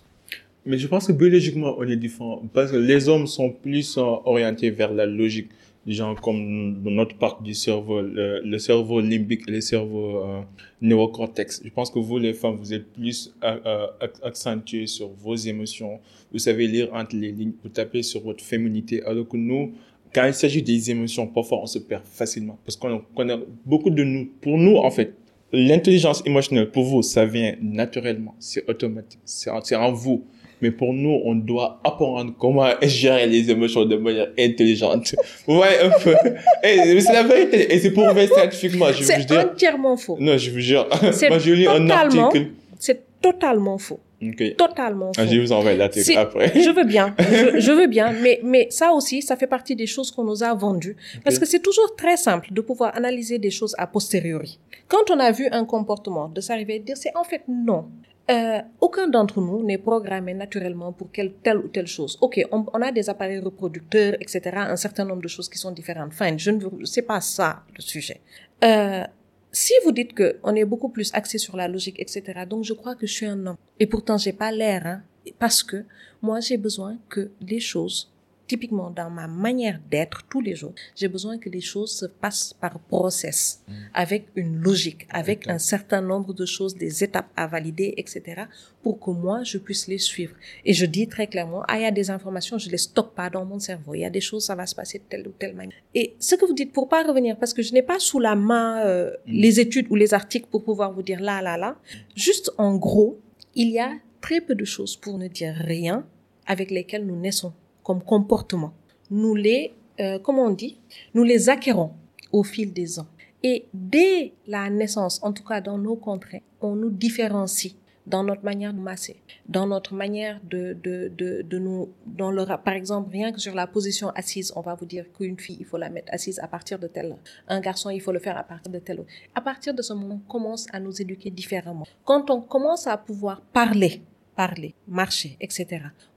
Mais je pense que biologiquement, on est différent. Parce que les hommes sont plus euh, orientés vers la logique. Gens comme notre parc du cerveau, le, cerveau limbique le cerveau euh, néocortex. Je pense que vous, les femmes, vous êtes plus euh, euh, ac- accentuées sur vos émotions. Vous savez lire entre les lignes, vous tapez sur votre féminité. Alors que nous, quand il s'agit des émotions, parfois on se perd facilement. Parce qu'on connaît beaucoup de nous. Pour nous, en fait, l'intelligence émotionnelle, pour vous, ça vient naturellement. C'est automatique. C'est en vous. Mais pour nous, on doit apprendre comment gérer les émotions de manière intelligente. Voyez un peu. Et mais c'est la vérité. Et c'est prouvé scientifiquement. Je vous C'est entièrement faux. Non, je vous jure. C'est Moi, j'ai lu un totalement- article. C'est totalement faux. Ok. Totalement faux. Ah, je vais vous envoyer l'article C'est- après. Je veux bien, je, je veux bien, mais, mais ça aussi, ça fait partie des choses qu'on nous a vendues. Parce que c'est toujours très simple de pouvoir analyser des choses a posteriori. Quand on a vu un comportement, de s'arriver à dire, c'est en fait non. Euh, aucun d'entre nous n'est programmé naturellement pour quelle, telle ou telle chose. Ok, on, on a des appareils reproducteurs, etc., un certain nombre de choses qui sont différentes. Fine, je ne c'est pas ça le sujet. Euh, si vous dites que on est beaucoup plus axé sur la logique, etc., donc je crois que je suis un homme. Et pourtant, j'ai pas l'air, hein, parce que moi, j'ai besoin que les choses, typiquement dans ma manière d'être tous les jours, j'ai besoin que les choses se passent par process, avec une logique, avec un certain nombre de choses, des étapes à valider, etc., pour que moi, je puisse les suivre. Et je dis très clairement, ah, il y a des informations, je les stocke pas dans mon cerveau. Il y a des choses, ça va se passer de telle ou telle manière. Et ce que vous dites, pour pas revenir, parce que je n'ai pas sous la main euh, les études ou les articles pour pouvoir vous dire là, là, là, juste en gros, il y a très peu de choses, pour ne dire rien, avec lesquelles nous naissons comme comportement. Nous les, euh, comment on dit, nous les acquérons au fil des ans. Et dès la naissance, en tout cas dans nos contrées, on nous différencie dans notre manière de masser, dans notre manière de, de, de, nous, dans le, par exemple, rien que sur la position assise, on va vous dire qu'une fille, il faut la mettre assise à partir de telle. Un garçon, il faut le faire à partir de telle. À partir de ce moment, on commence à nous éduquer différemment. Quand on commence à pouvoir parler parler, marcher, etc.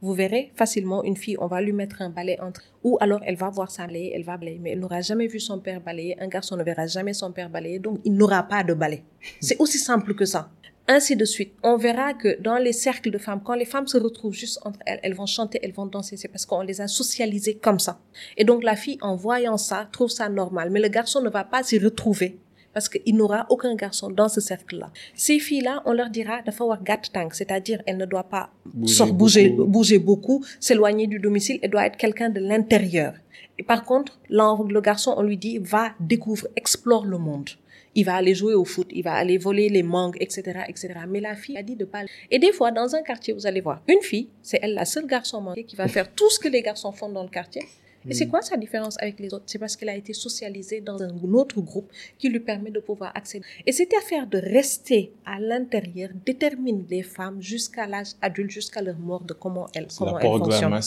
Vous verrez facilement une fille, on va lui mettre un balai entre, ou alors elle va voir sa balayer, elle va balayer, mais elle n'aura jamais vu son père balayer. Un garçon ne verra jamais son père balayer, donc il n'aura pas de balai. C'est aussi simple que ça. Ainsi de suite. On verra que dans les cercles de femmes, quand les femmes se retrouvent juste entre elles, elles vont chanter, elles vont danser, c'est parce qu'on les a socialisées comme ça. Et donc la fille, en voyant ça, trouve ça normal. Mais le garçon ne va pas s'y retrouver parce qu'il n'aura aucun garçon dans ce cercle-là. Ces filles-là, on leur dira de faire gat tank, c'est-à-dire elle ne doit pas bouger, bouger, beaucoup, bouger beaucoup s'éloigner du domicile, elle doit être quelqu'un de l'intérieur. Et par contre, le garçon, on lui dit, va, découvre, explore le monde il va aller jouer au foot, il va aller voler les mangues, etc., etc. Mais la fille a dit de pas. Et des fois, dans un quartier, vous allez voir une fille, c'est elle la seule garçon manqué qui va faire tout ce que les garçons font dans le quartier. Et c'est mm. quoi sa différence avec les autres? C'est parce qu'elle a été socialisée dans un autre groupe qui lui permet de pouvoir accéder. Et cette affaire de rester à l'intérieur détermine les femmes jusqu'à l'âge adulte, jusqu'à leur mort, de comment elles, comment elles fonctionnent.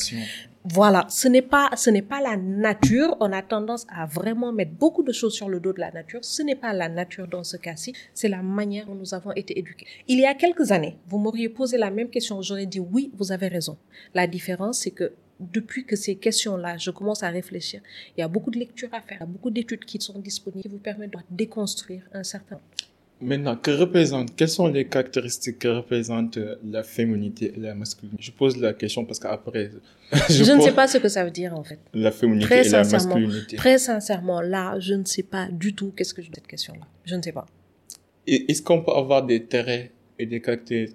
Voilà, ce n'est pas, ce n'est pas la nature. On a tendance à vraiment mettre beaucoup de choses sur le dos de la nature. Ce n'est pas la nature dans ce cas-ci. C'est la manière dont nous avons été éduqués. Il y a quelques années, vous m'auriez posé la même question. J'aurais dit oui, vous avez raison. La différence, c'est que depuis que ces questions-là, je commence à réfléchir, il y a beaucoup de lectures à faire, il y a beaucoup d'études qui sont disponibles qui vous permettent de déconstruire un certain Maintenant, que représente, quelles sont les caractéristiques que représente euh, la féminité et la masculinité? Je pose la question parce qu'après... Je, je ne sais pas ce que ça veut dire en fait. La féminité et la masculinité. Très sincèrement, là, je ne sais pas du tout qu'est-ce que je veux cette question-là. Je ne sais pas. Est-ce qu'on peut avoir des traits et des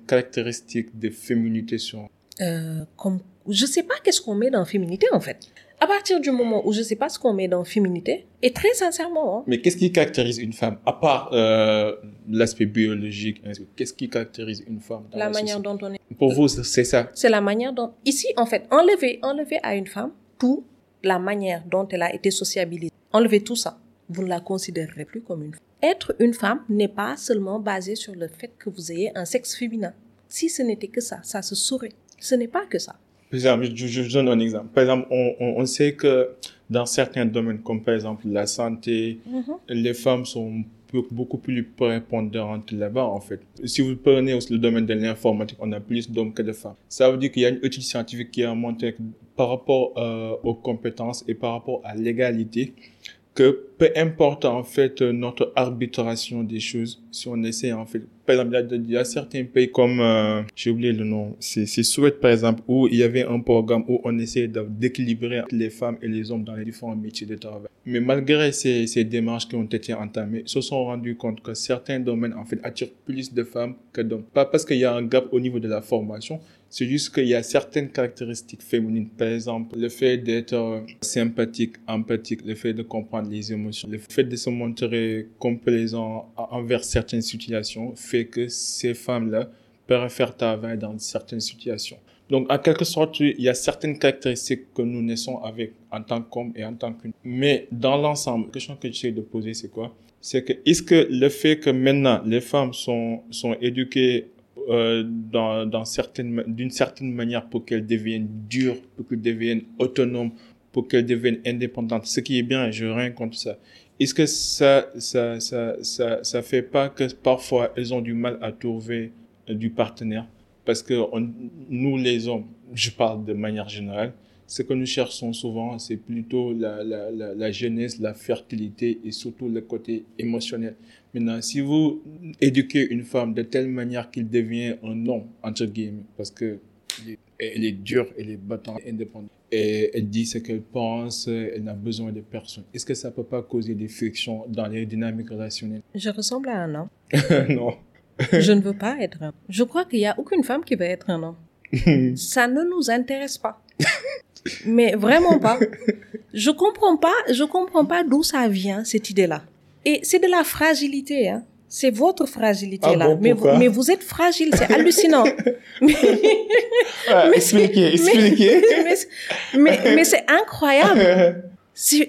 caractéristiques de féminité sur... Euh, comme... Je ne sais pas qu'est-ce qu'on met dans féminité en fait à partir du moment où je sais pas ce qu'on met dans féminité, et très sincèrement. Hein, Mais qu'est-ce qui caractérise une femme À part euh, l'aspect biologique, qu'est-ce qui caractérise une femme dans La, manière dont on est. Pour vous, c'est ça C'est la manière dont. Ici, en fait, enlever, enlever à une femme tout la manière dont elle a été sociabilisée. Enlever tout ça. Vous ne la considérerez plus comme une femme. Être une femme n'est pas seulement basé sur le fait que vous ayez un sexe féminin. Si ce n'était que ça, ça se saurait. Ce n'est pas que ça. Par exemple, je, je, donne un exemple. Par exemple, on, on, on, sait que dans certains domaines, comme par exemple la santé, mm-hmm. les femmes sont beaucoup plus prépondérantes là-bas, en fait. Si vous prenez aussi le domaine de l'informatique, on a plus d'hommes que de femmes. Ça veut dire qu'il y a une étude scientifique qui a montré que par rapport euh, aux compétences et par rapport à l'égalité, peu importe en fait notre arbitration des choses, si on essaie en fait, par exemple, il y a, certains pays comme, euh, j'ai oublié le nom, c'est Suède par exemple, où il y avait un programme où on essayait d'équilibrer les femmes et les hommes dans les différents métiers de travail. Mais malgré ces, ces démarches qui ont été entamées, se sont rendus compte que certains domaines en fait attirent plus de femmes que d'hommes. Pas parce qu'il y a un gap au niveau de la formation, c'est juste qu'il y a certaines caractéristiques féminines. Par exemple, le fait d'être euh, sympathique, empathique, le fait de comprendre les émotions, le fait de se montrer complaisant envers certaines situations fait que ces femmes-là peuvent faire travail dans certaines situations. Donc, en quelque sorte, il y a certaines caractéristiques que nous naissons avec en tant qu'homme et en tant qu'une. Mais dans l'ensemble, la question que j'essaie de poser, c'est quoi? C'est que, est-ce que le fait que maintenant les femmes sont, sont éduquées euh, dans, dans d'une certaine manière pour qu'elles deviennent dures, pour qu'elles deviennent autonomes, pour qu'elles deviennent indépendantes. Ce qui est bien, je rien contre ça. Est-ce que ça, ça, ça, ça, ça fait pas que parfois elles ont du mal à trouver du partenaire? Parce que on, nous, les hommes, je parle de manière générale, ce que nous cherchons souvent, c'est plutôt la, la, la, jeunesse, la fertilité et surtout le côté émotionnel. Maintenant, si vous éduquez une femme de telle manière qu'il devient un homme, entre guillemets, parce que elle est dure, elle est battante, indépendante, et elle dit ce qu'elle pense, elle n'a besoin de personne. Est-ce que ça peut pas causer des frictions dans les dynamiques relationnelles? Je ressemble à un homme. non. je ne veux pas être un homme. Je crois qu'il n'y a aucune femme qui veut être un homme. ça ne nous intéresse pas. Mais vraiment pas. Je comprends pas, je comprends pas d'où ça vient, cette idée-là. Et c'est de la fragilité, hein. C'est votre fragilité là. Ah mais, vous, mais vous êtes fragile, c'est hallucinant. mais, expliquez, expliquez. mais, mais, c'est incroyable. je,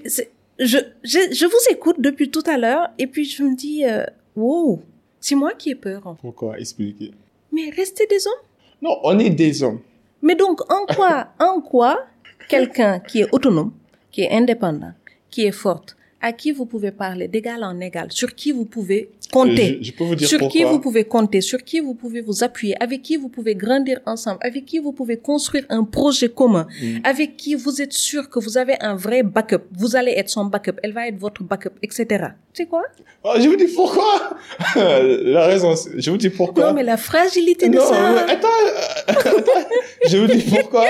je, je vous écoute depuis tout à l'heure et puis je me dis, euh, wow, c'est moi qui ai peur. En fait. Pourquoi Expliquez? Mais restez des hommes. Non, on est des hommes. Mais donc, en quoi, en quoi quelqu'un qui est autonome, qui est indépendant, qui est forte, à qui vous pouvez parler d'égal en égal, sur qui vous pouvez compter, Je, peux vous dire sur pourquoi. qui vous pouvez compter, sur qui vous pouvez vous appuyer, avec qui vous pouvez grandir ensemble, avec qui vous pouvez construire un projet commun, Mm. avec qui vous êtes sûr que vous avez un vrai backup? Vous allez être son backup, elle va être votre backup, etc. Sais quoi? Ah, je vous dis pourquoi? la raison, c'est- je vous dis pourquoi. Non, mais la fragilité de Non, ça. mais attends, euh, attends, je vous dis pourquoi.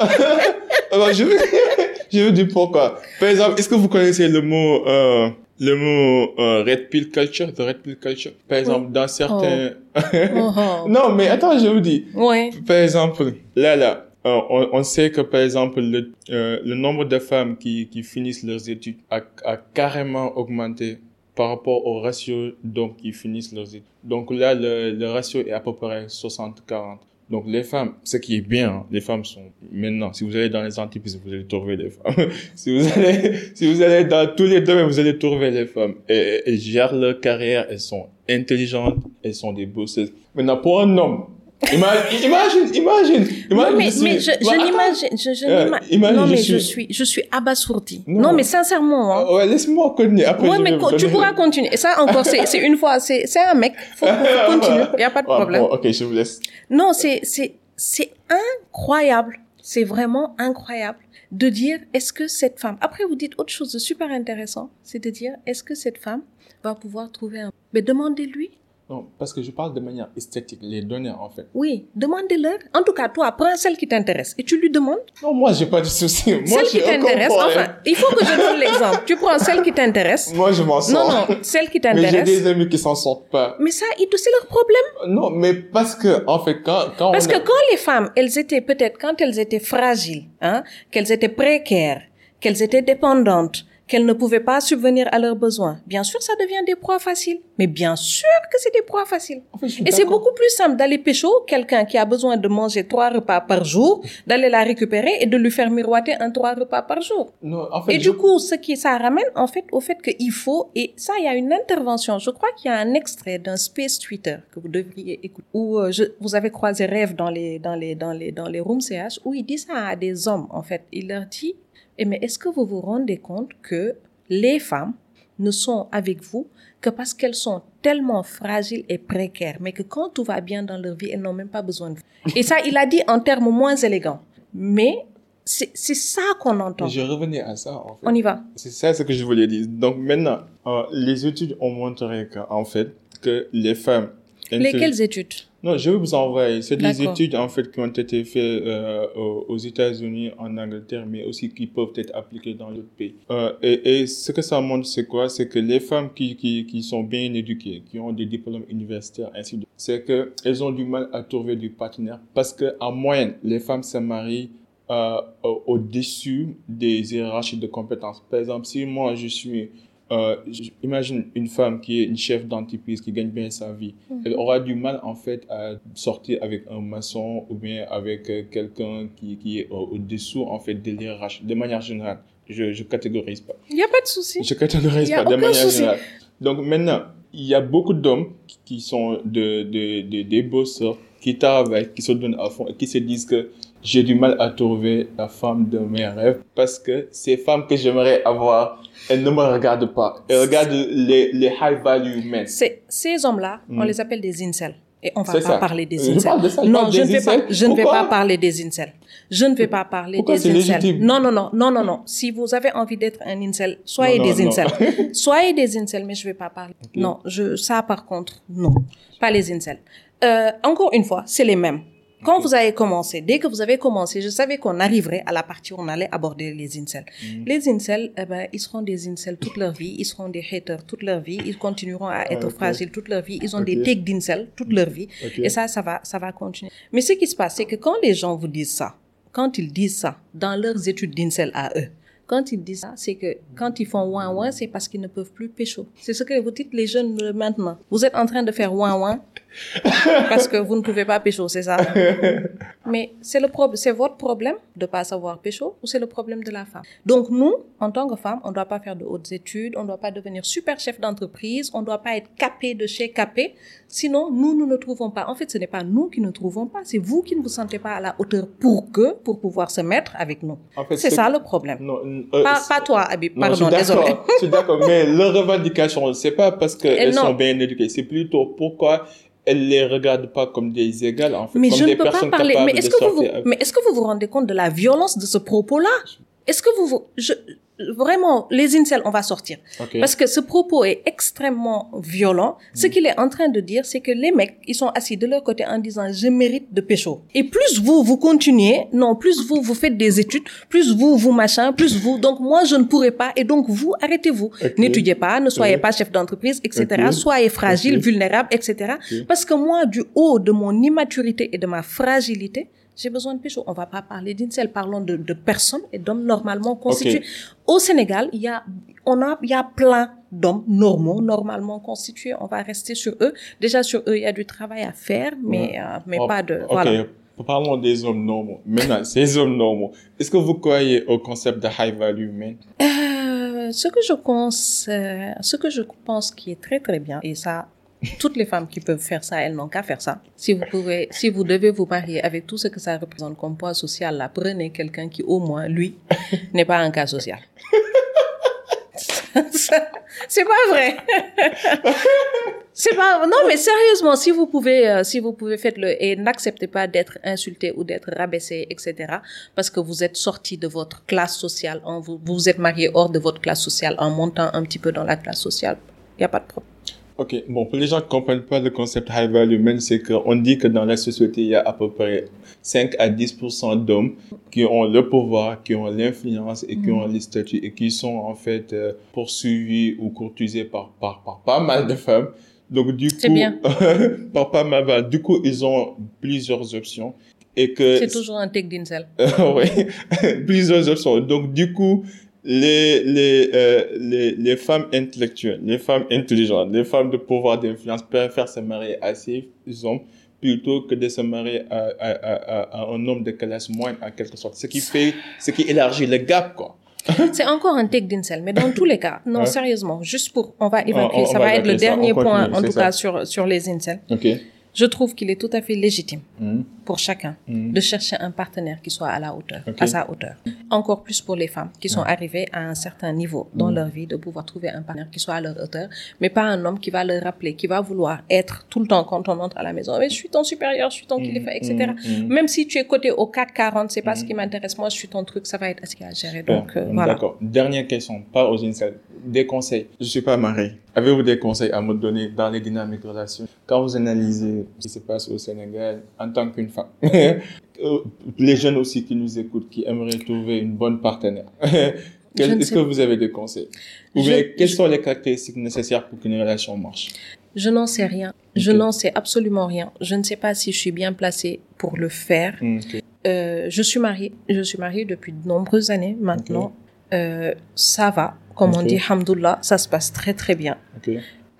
Alors, je, vous, je vous dis pourquoi. Par exemple, est-ce que vous connaissez le mot, euh, le mot euh, red pill culture, the red pill culture Par exemple, dans certains... Oh, oh. non, mais attends, je vous dis. Ouais. Par exemple, là, là, euh, on, on sait que, par exemple, le, le nombre de femmes qui, qui finissent leurs études a, a carrément augmenté par rapport au ratio d'hommes qui finissent leurs études. Donc là, le, le ratio est à peu près 60-40. Donc les femmes, ce qui est bien, hein, les femmes sont maintenant, si vous allez dans les entreprises, vous allez trouver les femmes. si vous allez, si vous allez dans tous les domaines, vous allez trouver les femmes. Elles gèrent leur carrière, elles sont intelligentes, elles sont des bosseuses. Maintenant, pour un homme, imagine, imagine, imagine, imagine Non, mais, je suis- mais je, je Bah, n'imagine, je, je Euh, imagine, non, je mais suis- je suis, je suis abasourdie. Non. Non, mais sincèrement, hein. Ah Ouais, laisse-moi continuer. Après, Ouais, mais co- tu pourras continuer. Et ça encore, c'est c'est une fois, c'est c'est un mec. Faut, faut continuer. Il y a pas de Ah, problème. bon, ok, je vous laisse. Non, c'est c'est c'est incroyable. C'est vraiment incroyable de dire est-ce que cette femme. Après, vous dites autre chose de super intéressant, c'est de dire est-ce que cette femme va pouvoir trouver un. Mais demandez-lui. Non, parce que je parle de manière esthétique, les données, en fait. Oui, demandez-leur. En tout cas, toi, prends celle qui t'intéresse et tu lui demandes. Non, moi, j'ai pas de souci. Moi, celle qui t'intéresse. Enfin, il faut que je donne l'exemple. Tu prends celle qui t'intéresse. Moi, je m'en Non, sors. non, celle qui Mais j'ai t'intéresse. des amis qui s'en sortent pas. Mais ça, ils- c'est leur problème. Non, mais parce que, en fait, quand, quand Parce on que quand les femmes, elles étaient peut-être, quand elles étaient fragiles, hein, qu'elles étaient précaires, qu'elles étaient dépendantes, qu'elles ne pouvaient pas subvenir à leurs besoins, bien sûr, ça devient des proies faciles. Mais bien sûr que c'est des proies faciles. Et c'est beaucoup plus simple d'aller pécho quelqu'un qui a besoin de manger trois repas par jour, d'aller la récupérer et de lui faire miroiter un trois repas par jour. Non, en fait, Et je- du coup, ce qui ça ramène en fait au fait qu'il faut et ça il y a une intervention. Je crois qu'il y a un extrait d'un space Twitter que vous devriez écouter où euh, je, vous avez croisé Rêve dans les dans les dans les dans les rooms CH où il dit ça à des hommes en fait. Il leur dit eh mais est-ce que vous vous rendez compte que les femmes ne sont avec vous que parce qu'elles sont tellement fragiles et précaires, mais que quand tout va bien dans leur vie, elles n'ont même pas besoin de vous? Et ça, il a dit en termes moins élégants. Mais c'est c'est ça qu'on entend. je revenais à ça, en fait. On y va. C'est ça ce que je voulais dire. Donc maintenant, euh, les études ont montré qu'en fait, que les femmes... Lesquelles études? Non, je vais vous envoyer. C'est des études en fait qui ont été faites euh, aux États-Unis, en Angleterre, mais aussi qui peuvent être appliquées dans d'autres pays. Euh, et, et ce que ça montre, c'est quoi? C'est que les femmes qui, qui, qui sont bien éduquées, qui ont des diplômes universitaires, ainsi de c'est que elles ont du mal à trouver du partenaire parce que en moyenne, les femmes se marient euh, au- au-dessus des hiérarchies de compétences. Par exemple, si moi je suis euh, imagine une femme qui est une chef d'entreprise qui gagne bien sa vie. Elle aura du mal en fait à sortir avec un maçon ou bien avec euh, quelqu'un qui, qui est au- au-dessous en fait de l'hiérarchie, de manière générale. Je, je catégorise pas. Il n'y a pas de souci. Je catégorise pas de manière souci. générale. Donc maintenant, il y a beaucoup d'hommes qui- qui sont de, de, de- des bosseurs, qui travaillent, qui se donnent à fond et qui se disent que j'ai du mal à trouver la femme de mes rêves parce que ces femmes que j'aimerais avoir, elles ne me regardent pas. Elles regardent les, les high value men. Ces hommes-là, on Mm. les appelle des incels. Et on va pas ça. parler des Je incels. parle de ça, je non, je ne vais pas, je ne vais pas parler des incels. Je ne vais pas parler Pourquoi des incels. légitime? Non, non, non, non, non, non. Si vous avez envie d'être un incel, soyez Non, non, des incels. soyez des incels, mais je vais pas parler. Non, je, ça par contre, non. Pas les incels. Euh, encore une fois, c'est les mêmes. Quand vous avez commencé, dès que vous avez commencé, je savais qu'on arriverait à la partie où on allait aborder les incels. Mm. Les incels, eh ben, ils seront des incels toute leur vie, ils seront des haters toute leur vie, ils continueront à être Ah, fragiles toute leur vie, ils ont des takes d'incels toute leur vie. Et ça, ça va, ça va continuer. Mais ce qui se passe, c'est que quand les gens vous disent ça, quand ils disent ça dans leurs études d'incel à eux, quand ils disent ça, c'est que quand ils font ouin ouin, c'est parce qu'ils ne peuvent plus pécho. C'est ce que vous dites les jeunes maintenant. Vous êtes en train de faire ouin ouin parce que vous ne pouvez pas pécho, c'est ça? Mais c'est le problème, c'est votre problème de pas savoir pécho ou c'est le problème de la femme? Donc nous, en tant que femme, on ne doit pas faire de hautes études, on ne doit pas devenir super chef d'entreprise, on ne doit pas être capé de chez capé. Sinon, nous, nous ne trouvons pas. En fait, ce n'est pas nous qui ne trouvons pas, c'est vous qui ne vous sentez pas à la hauteur pour que, pour pouvoir se mettre avec nous. En fait, C'est ce- ça le problème. Non, Euh, pas, toi, Abib, pardon, désolé. Je suis d'accord, mais leur revendication, c'est pas parce qu'elles sont bien éduquées, c'est plutôt pourquoi elles les regardent pas comme des égales, en fait, mais comme je des ne peux personnes pas parler. Mais est-ce que, vous, avec... mais est-ce que vous vous rendez compte de la violence de ce propos-là? Est-ce que vous, je, vraiment, les incels, on va sortir. Okay. Parce que ce propos est extrêmement violent. Ce qu'il est en train de dire, c'est que les mecs, ils sont assis de leur côté en disant, je mérite de pécho. Et plus vous, vous continuez, non, plus vous, vous faites des études, plus vous, vous machin, plus vous. Donc, moi, je ne pourrais pas. Et donc, vous, arrêtez-vous. Okay. N'étudiez pas, ne soyez pas chef d'entreprise, etc. Soyez fragile, vulnérable, etc. Parce que moi, du haut de mon immaturité et de ma fragilité, j'ai besoin de pécho. On va pas parler d'incel, parlons de, de personnes et d'hommes normalement constitués. Okay. Au Sénégal, il y a, on a, il y a plein d'hommes normaux, normalement constitués. On va rester sur eux. Déjà sur eux, il y a du travail à faire, mais, ouais. euh, mais oh, pas de, okay. voilà. Parlons des hommes normaux. Maintenant, ces hommes normaux, est-ce que vous croyez au concept de high value men? Euh, ce que je pense, euh, ce que je pense qui est très très bien, et ça, toutes les femmes qui peuvent faire ça, elles n'ont qu'à faire ça. Si vous pouvez, si vous devez vous marier avec tout ce que ça représente comme poids social, là, prenez quelqu'un qui, au moins, lui, n'est pas un cas social. c'est pas vrai. c'est pas, non, mais sérieusement, si vous pouvez, euh, si vous pouvez, faites-le et n'acceptez pas d'être insulté ou d'être rabaissé, etc. Parce que vous êtes sorti de votre classe sociale, en vous, vous êtes marié hors de votre classe sociale en montant un petit peu dans la classe sociale. Il n'y a pas de problème. Ok, bon, pour les gens qui ne comprennent pas le concept high value men, c'est qu'on dit que dans la société, il y a à peu près 5 à 10% d'hommes qui ont le pouvoir, qui ont l'influence et qui Mm. ont les statuts et qui sont en fait euh, poursuivis ou courtisés par, par, par pas mal de femmes. Donc du C'est coup, bien. par pas mal, du coup, ils ont plusieurs options et que C'est toujours un tech d'incel. oui, plusieurs options. Donc, du coup, les, les, euh, les, les femmes intellectuelles, les femmes intelligentes, les femmes de pouvoir d'influence préfèrent se marier à ces hommes plutôt que de se marier à, à, à, à un homme de classe moyenne, en quelque sorte. Ce qui fait, ce qui élargit le gap, quoi. C'est encore un tech d'incel, mais dans tous les cas, non, sérieusement, juste pour, on va évacuer, on ça va va être le ça, dernier continue, point, en tout ça. cas, sur, sur les incels. Ok. Je trouve qu'il est tout à fait légitime Mhm. pour chacun Mhm. de chercher un partenaire qui soit à la hauteur, à sa hauteur. Encore plus pour les femmes qui sont arrivées à un certain niveau dans Mhm. leur vie de pouvoir trouver un partenaire qui soit à leur hauteur, mais pas un homme qui va leur rappeler, qui va vouloir être tout le temps quand on entre à la maison, mais je suis ton supérieur, je suis ton kilifa, etc. Mhm. Même si tu es coté au 440, c'est pas ce qui m'intéresse, moi je suis ton truc, ça va être assez à gérer. Donc euh, voilà. D'accord. Dernière question, pas aux incels. Des conseils. Je suis pas marié. Avez-vous des conseils à me donner dans les dynamiques de relation Quand vous analysez ce qui se passe au Sénégal en tant qu'une femme, euh, les jeunes aussi qui nous écoutent, qui aimeraient trouver une bonne partenaire, est-ce que vous avez des conseils? Ou Je- bien, quelles sont les caractéristiques nécessaires pour qu'une relation marche? Je n'en sais rien. Je n'en sais absolument rien. Je ne sais pas si je suis bien placée pour le faire. Ok. Euh, je suis mariée. Je suis mariée depuis de nombreuses années maintenant. Euh, ça va. Comme on dit, hamdoullah, ça se passe très très bien.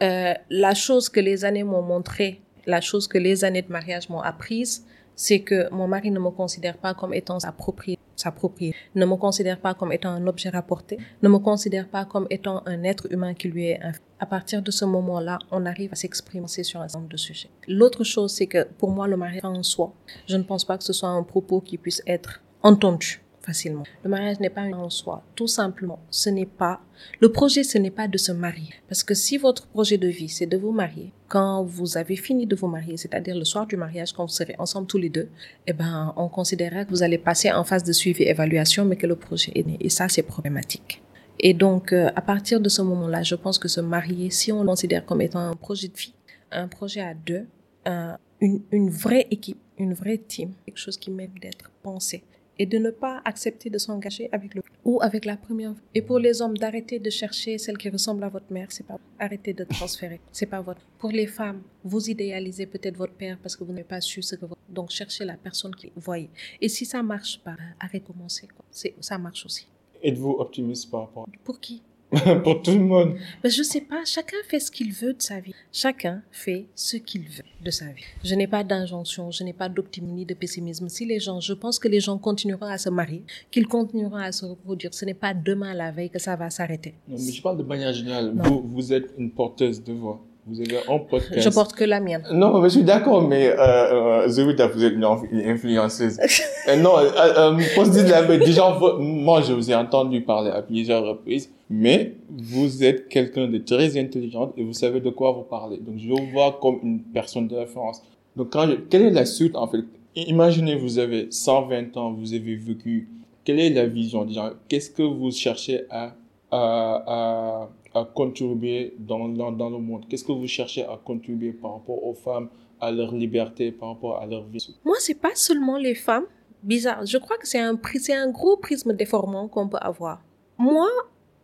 Euh, la chose que les années m'ont montré, la chose que les années de mariage m'ont apprise, c'est que mon mari ne me considère pas comme étant sa propriété, sa propriété, ne me considère pas comme étant un objet rapporté, ne me considère pas comme étant un être humain qui lui est inf- À partir de ce moment-là, on arrive à s'exprimer sur un certain nombre de sujets. L'autre chose, c'est que pour moi, le mariage en soi, je ne pense pas que ce soit un propos qui puisse être entendu facilement. Le mariage n'est pas en soi. Tout simplement, ce n'est pas, le projet, ce n'est pas de se marier. Parce que si votre projet de vie, c'est de vous marier, quand vous avez fini de vous marier, c'est-à-dire le soir du mariage, quand vous serez ensemble tous les deux, eh ben, on considérera que vous allez passer en phase de suivi évaluation, mais que le projet est né. Et ça, c'est problématique. Et donc, euh, à partir de ce moment-là, je pense que se marier, si on le considère comme étant un projet de vie, un projet à deux, un- une, une vraie équipe, une vraie team, quelque chose qui mérite d'être pensé, et de ne pas accepter de s'engager avec le ou avec la première. Et pour les hommes, d'arrêter de chercher celle qui ressemble à votre mère, c'est pas arrêter de transférer, c'est pas votre. Pour les femmes, vous idéalisez peut-être votre père parce que vous n'avez pas su ce que votre... donc cherchez la personne qui voyez. Et si ça marche pas, arrêtez de commencer. quoi. C'est ça marche aussi. Êtes-vous optimiste par rapport Pour qui? Pour tout le monde. Ben, je sais pas, chacun fait ce qu'il veut de sa vie. Chacun fait ce qu'il veut de sa vie. Je n'ai pas d'injonction, je n'ai pas d'optimisme ni de pessimisme. Si les gens, je pense que les gens continueront à se marier, qu'ils continueront à se reproduire. Ce n'est pas demain la veille que ça va s'arrêter. Non, mais je parle de manière générale. Vous, vous êtes une porteuse de voix. Vous avez un podcast. Je porte que la mienne. Non, mais je suis d'accord, mais euh, euh, vous êtes une influenceuse. euh, non, euh, euh, euh déjà, moi, je vous ai entendu parler à plusieurs reprises, mais vous êtes quelqu'un de très intelligent et vous savez de quoi vous parlez. Donc, je vous vois comme une personne de référence. Donc, quand quelle est la suite, en fait? Imaginez, vous avez 120 ans, vous avez vécu. Quelle est la vision Qu'est-ce que vous cherchez à, à, à, contribuer dans, dans, dans le monde? Qu'est-ce que vous cherchez à contribuer par rapport aux femmes, à leur liberté, par rapport à leur vie? Moi, c'est pas seulement les femmes. Bizarre. Je crois que c'est un, un gros prisme déformant qu'on peut avoir. Moi,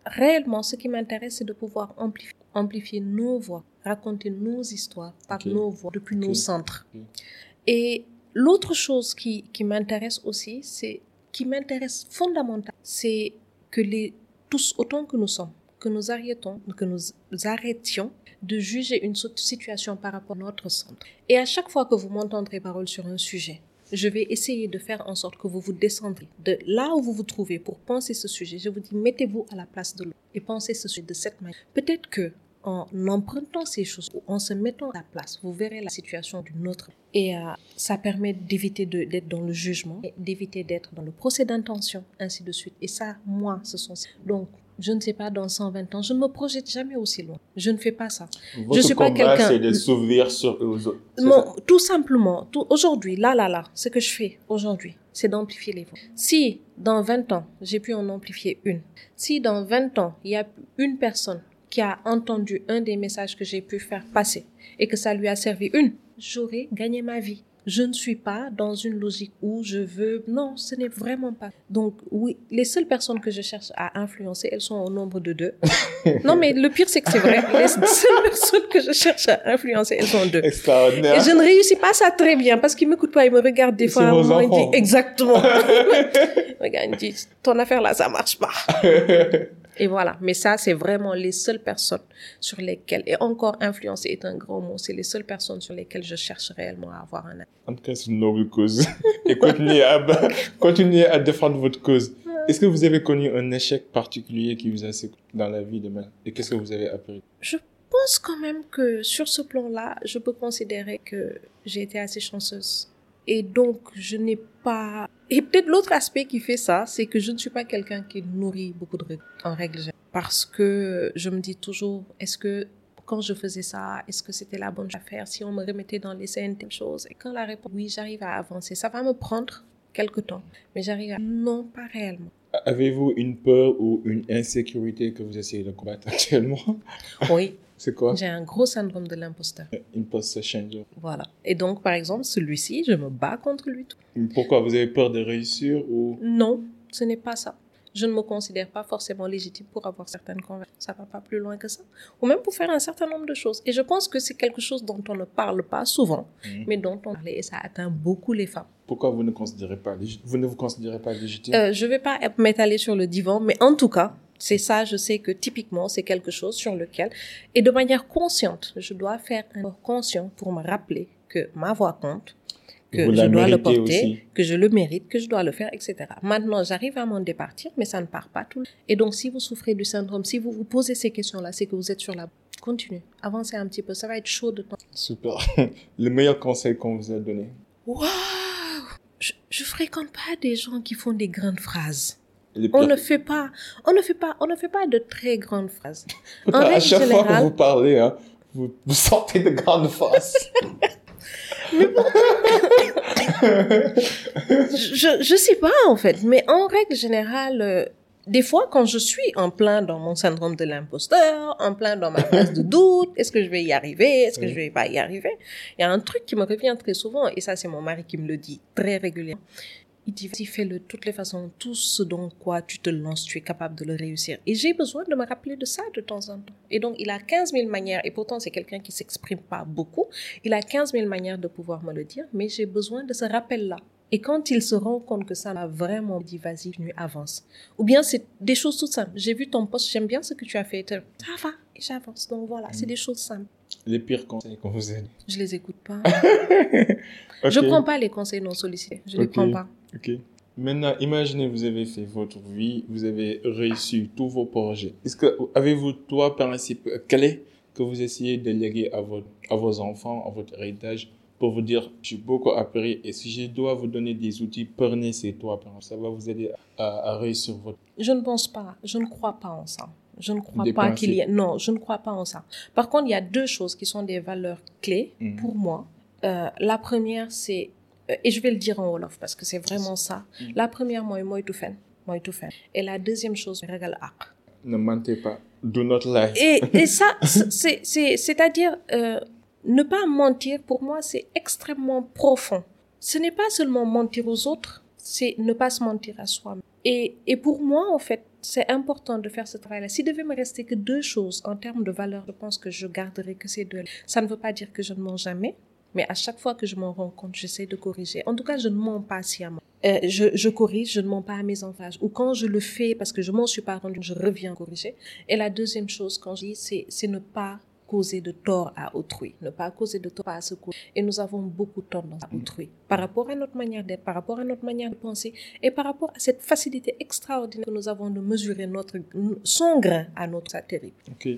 réellement, ce qui m'intéresse, c'est de pouvoir amplifier, amplifier nos voix, raconter nos histoires par nos voix, depuis nos centres. Et L'autre chose qui, qui m'intéresse aussi, c'est qui m'intéresse fondamentalement, c'est que les tous autant que nous sommes, que nous arrêtons, que nous arrêtions de juger une situation par rapport à notre centre. Et à chaque fois que vous m'entendrez parole sur un sujet, je vais essayer de faire en sorte que vous vous descendrez de là où vous vous trouvez pour penser ce sujet. Je vous dis, mettez-vous à la place de l'autre et pensez ce sujet de cette manière. Peut-être que en empruntant ces choses, en se mettant à la place, vous verrez la situation d'une autre. Et euh, ça permet d'éviter d'être dans le jugement, d'éviter d'être dans le procès d'intention, ainsi de suite. Et ça, moi, ce sont... Donc, je ne sais pas, dans 120 ans, je ne me projette jamais aussi loin. Je ne fais pas ça. Votre je suis pas quelqu'un. c'est de s'ouvrir sur eux autres. tout simplement, tout, aujourd'hui, là, là, là, ce que je fais aujourd'hui, c'est d'amplifier les voix. Si, dans 20 ans, j'ai pu en amplifier une, si dans 20 ans, il y a une personne qui a entendu un des messages que j'ai pu faire passer et que ça lui a servi une, j'aurais gagné ma vie. Je ne suis pas dans une logique où je veux... Non, ce n'est vraiment pas. Donc oui, les seules personnes que je cherche à influencer, elles sont au nombre de deux. non, mais le pire, c'est que c'est vrai. Les seules personnes que je cherche à influencer, elles sont deux. Extraordinaire. Et je ne réussis pas ça très bien parce qu'ils m'écoutent pas, ils me regardent des fois. Vos ils disent, exactement. Regarde, ils disent, ton affaire là, ça marche pas. Et voilà. Mais ça, c'est vraiment les seules personnes sur lesquelles, et encore influencer est un grand mot, c'est les seules personnes sur lesquelles je cherche réellement à avoir un En tout cas, c'est une noble cause. et continuez à, continuez à défendre votre cause. Est-ce que vous avez connu un échec particulier qui vous a sécurisé dans la vie de même Et qu'est-ce que vous avez appris? Je pense quand même que sur ce plan-là, je peux considérer que j'ai été assez chanceuse. Et donc, je n'ai pas... Et peut-être l'autre aspect qui fait ça, c'est que je ne suis pas quelqu'un qui nourrit beaucoup de règles, en règle générale. Parce que je me dis toujours, est-ce que quand je faisais ça, est-ce que c'était la bonne chose à faire? Si on me remettait dans les scènes telle chose Et quand la réponse, oui, j'arrive à avancer. Ça va me prendre quelque temps, mais j'arrive à... Non, pas réellement. Avez-vous une peur ou une insécurité que vous essayez de combattre actuellement? Oui. C'est quoi? J'ai un gros syndrome de l'imposteur. Imposter syndrome. Voilà. Et donc, par exemple, celui-ci, je me bats contre lui. Pourquoi? Vous avez peur de réussir ou? Non, ce n'est pas ça. Je ne me considère pas forcément légitime pour avoir certaines conversations. Ça va pas plus loin que ça. Ou même pour faire un certain nombre de choses. Et je pense que c'est quelque chose dont on ne parle pas souvent, mhm. mais dont on parle et ça atteint beaucoup les femmes. Pourquoi vous ne considérez pas vous ne vous considérez pas légitime? Euh, Je vais pas m'étaler sur le divan, mais en tout cas, c'est ça, je sais que typiquement, c'est quelque chose sur lequel, et de manière consciente, je dois faire un effort conscient pour me rappeler que ma voix compte, que je dois le porter, que je le mérite, que je dois le faire, etc. Maintenant, j'arrive à m'en départir, mais ça ne part pas tout. Et donc, si vous souffrez du syndrome, si vous vous posez ces questions-là, c'est que vous êtes sur la... Continuez, avancez un petit peu, ça va être chaud de temps. Super. le meilleur conseil qu'on vous a donné Waouh je, je fréquente pas des gens qui font des grandes phrases on ne fait pas, on ne fait pas, on ne fait pas de très grandes phrases. à chaque fois que vous parlez, hein, vous, vous sortez de grandes phrases. je, je sais pas, en fait. Mais en règle générale, euh, des fois, quand je suis en plein dans mon syndrome de l'imposteur, en plein dans ma phase de doute, est-ce que je vais y arriver, est-ce que je vais pas y arriver, il y a un truc qui me revient très souvent, et ça, c'est mon mari qui me le dit très régulièrement. Il fais de toutes les façons, tout ce dont quoi tu te lances, tu es capable de le réussir. Et j'ai besoin de me rappeler de ça de temps en temps. Et donc, il a 15 000 manières, et pourtant, c'est quelqu'un qui s'exprime pas beaucoup. Il a 15 000 manières de pouvoir me le dire, mais j'ai besoin de ce rappel-là. Et quand il se rend compte que ça m'a vraiment dit, vas-y, avance. Ou bien c'est des choses toutes simples. J'ai vu ton poste, j'aime bien ce que tu as fait. Ça va, et j'avance. Donc voilà, c'est mm. des choses simples. Les pires conseils qu'on vous a dit. Je les écoute pas. Je prends pas les conseils non sollicités. Je ne les prends pas. Ok. Maintenant, imaginez, vous avez fait votre vie, vous avez réussi tous vos projets. Est-ce que avez-vous trois principes clés que vous essayez de léguer à, votre, à vos enfants, à votre héritage pour vous dire, j'ai beaucoup appris et si je dois vous donner des outils, prenez ces toi. Ça va vous aider à, réussir votre... Je ne pense pas, je ne crois pas en ça. Je ne crois pas qu'il y ait... Non, je ne crois pas en ça. Par contre, il y a deux choses qui sont des valeurs clés mhm. pour moi. Euh, la première, c'est... Euh, et je vais le dire en Wolof parce que c'est vraiment ça. Mhm. La première, moi, moi, tout fait. Moi, tout fait. Et la deuxième chose, regal Ne mentez pas. Do not lie. Et, et ça, c'est-à-dire... Euh, ne pas mentir, pour moi, c'est extrêmement profond. Ce n'est pas seulement mentir aux autres, c'est ne pas se mentir à soi-même. Et, pour moi, en fait, c'est important de faire ce travail-là. S'il devait me rester que deux choses en termes de valeur, je pense que je garderai que ces deux. Ça ne veut pas dire que je ne mens jamais, mais à chaque fois que je m'en rends compte, j'essaie de corriger. En tout cas, je ne mens pas sciemment. Euh, je, je, corrige, je ne mens pas à mes enfants. Ou quand je le fais parce que je m'en suis pas rendu, je reviens corriger. Et la deuxième chose, quand je dis, c'est ne pas causer de tort à autrui, ne pas causer de tort à ce coup. Et nous avons beaucoup de tendance à autrui par rapport à notre manière d'être, par rapport à notre manière de penser et par rapport à cette facilité extraordinaire que nous avons de mesurer notre, son grain à notre terrible. Ok.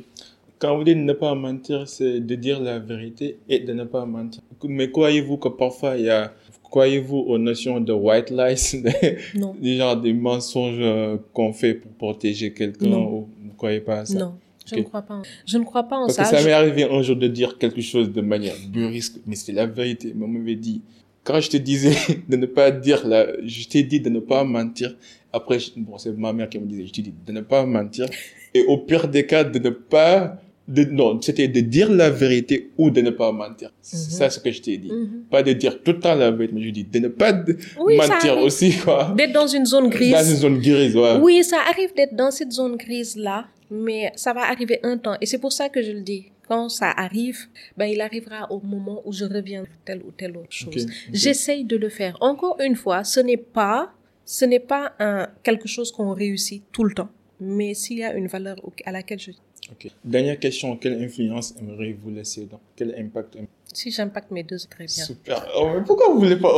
Quand vous dites ne pas mentir, c'est de dire la vérité et de ne pas mentir. Mais croyez-vous que parfois il y a Croyez-vous aux notions de white lies, des, genre des mensonges euh, qu'on fait pour protéger quelqu'un ou vous ne croyez pas à ça? Non. Je ne crois pas en, je ne crois pas en Parce ça. que ça m'est arrivé un jour de dire quelque chose de manière burisque, mais c'est la vérité. Maman m'avait dit, quand je te disais de ne pas dire la, je t'ai dit de ne pas mentir. Après, bon, c'est ma mère qui me disait, je t'ai dit de ne pas mentir. Et au pire des cas, de ne pas, de, non, c'était de dire la vérité ou de ne pas mentir. C'est mhm. ça ce que je t'ai dit. Mhm. Pas de dire tout le temps la vérité, mais je dis de ne pas mentir aussi, quoi. D'être dans une zone grise. Dans une zone grise, ouais. Oui, ça arrive d'être dans cette zone grise-là mais ça va arriver un temps. Et c'est pour ça que je le dis. Quand ça arrive, ben, il arrivera au moment où je reviens telle ou telle autre chose. J'essaye de le faire. Encore une fois, ce n'est pas, ce n'est pas un, quelque chose qu'on réussit tout le temps. Mais s'il y a une valeur à laquelle je... Ok. Dernière question. Quelle influence aimeriez-vous laisser dans? Quel impact si j'impacte mes deux, très bien. Super. Oh, pourquoi vous voulez pas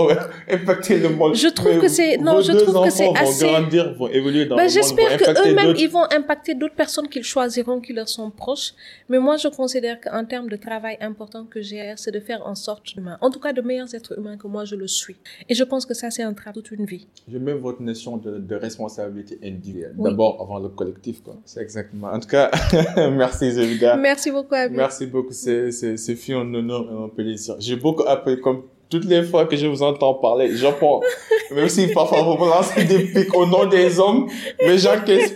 impacter le monde? Je trouve que c'est non, je trouve que c'est assez. Vont grandir, vont évoluer dans ben, le monde. J'espère que eux-mêmes ils vont impacter d'autres personnes qu'ils choisiront, qui leur sont proches. Mais moi, je considère qu'en termes de travail important que j'ai, c'est de faire en sorte humain, en tout cas de meilleurs êtres humains que moi je le suis. Et je pense que ça c'est un travail toute une vie. Je mets votre notion de, de responsabilité individuelle. D'abord avant le collectif, quoi. C'est exactement. En tout cas, merci Zévida. Merci beaucoup. Abby. Merci beaucoup. C'est c'est c'est un honneur plaisir beaucoup appris comme toutes les fois que je vous entends parler, j'apprends. Même si parfois vous me lancez des pics au nom des hommes, mais j'encaisse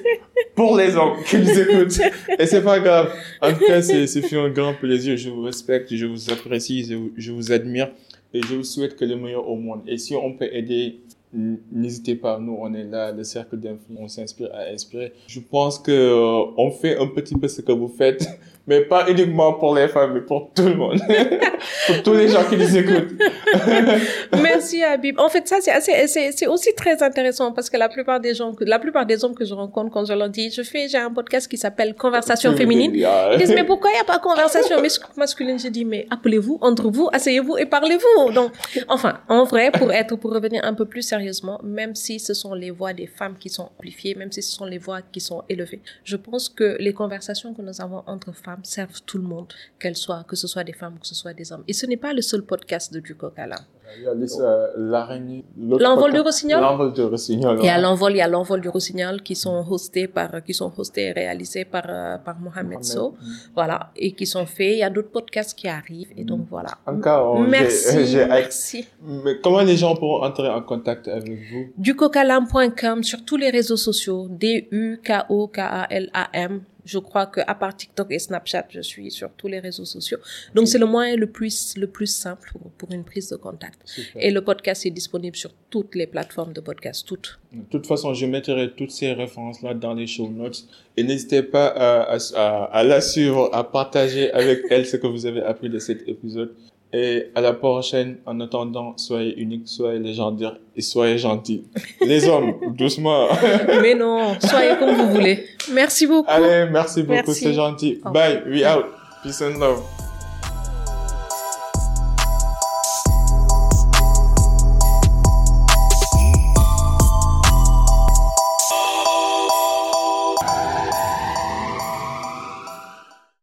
pour les hommes qui nous écoutent. Et c'est pas grave. En tout cas, c'est, c'est fait un grand plaisir. Je vous respecte, je vous apprécie, je vous, je vous admire et je vous souhaite que le meilleur au monde. Et si on peut aider N'hésitez pas, nous on est là, le cercle d'influence, on s'inspire à inspirer. Je pense que euh, on fait un petit peu ce que vous faites, mais pas uniquement pour les femmes, mais pour tout le monde, pour tous les gens qui nous écoutent. Merci Habib. En fait, ça c'est assez, c'est, aussi très intéressant parce que la plupart des gens, la plupart des hommes que je rencontre quand je leur dis, je fais, j'ai un podcast qui s'appelle Conversation féminine. Ils disent mais pourquoi il n'y a pas conversation masculine? Je dis mais appelez-vous entre vous, asseyez-vous et parlez-vous. Donc, enfin, en vrai, pour être, pour revenir un peu plus sérieusement, même si ce sont les voix des femmes qui sont amplifiées, même si ce sont les voix qui sont élevées. Je pense que les conversations que nous avons entre femmes servent tout le monde, qu'elles soient, que ce soit des femmes ou que ce soit des hommes. Et ce n'est pas le seul podcast de Duco. Il y a l'araignée. L'envol du rossignol. L'envol du rossignol. Et à l'envol, il y a l'envol du rossignol qui sont hostés par, qui sont hostés et réalisés par, euh, par Mohamed So. Voilà. Et qui sont faits. Il y a d'autres podcasts qui arrivent. Et donc, voilà. Encore. Merci. merci. Mais comment les gens pourront entrer en contact avec vous? Ducocalam.com sur tous les réseaux sociaux. D-U-K-O-K-A-L-A-M je crois que à part TikTok et Snapchat, je suis sur tous les réseaux sociaux. Donc c'est le moyen le plus le plus simple pour, une prise de contact. Et le podcast est disponible sur toutes les plateformes de podcast, toutes. De toute façon, je mettrai toutes ces références là dans les show notes et n'hésitez pas à, à, à la suivre, à partager avec elle ce que vous avez appris de cet épisode. Et à la prochaine. En attendant, soyez unique, soyez légendaire et soyez gentils. Les hommes, doucement. Mais non, soyez comme vous voulez. Merci beaucoup. Allez, merci beaucoup, c'est gentil. Bye, we out. Peace and love.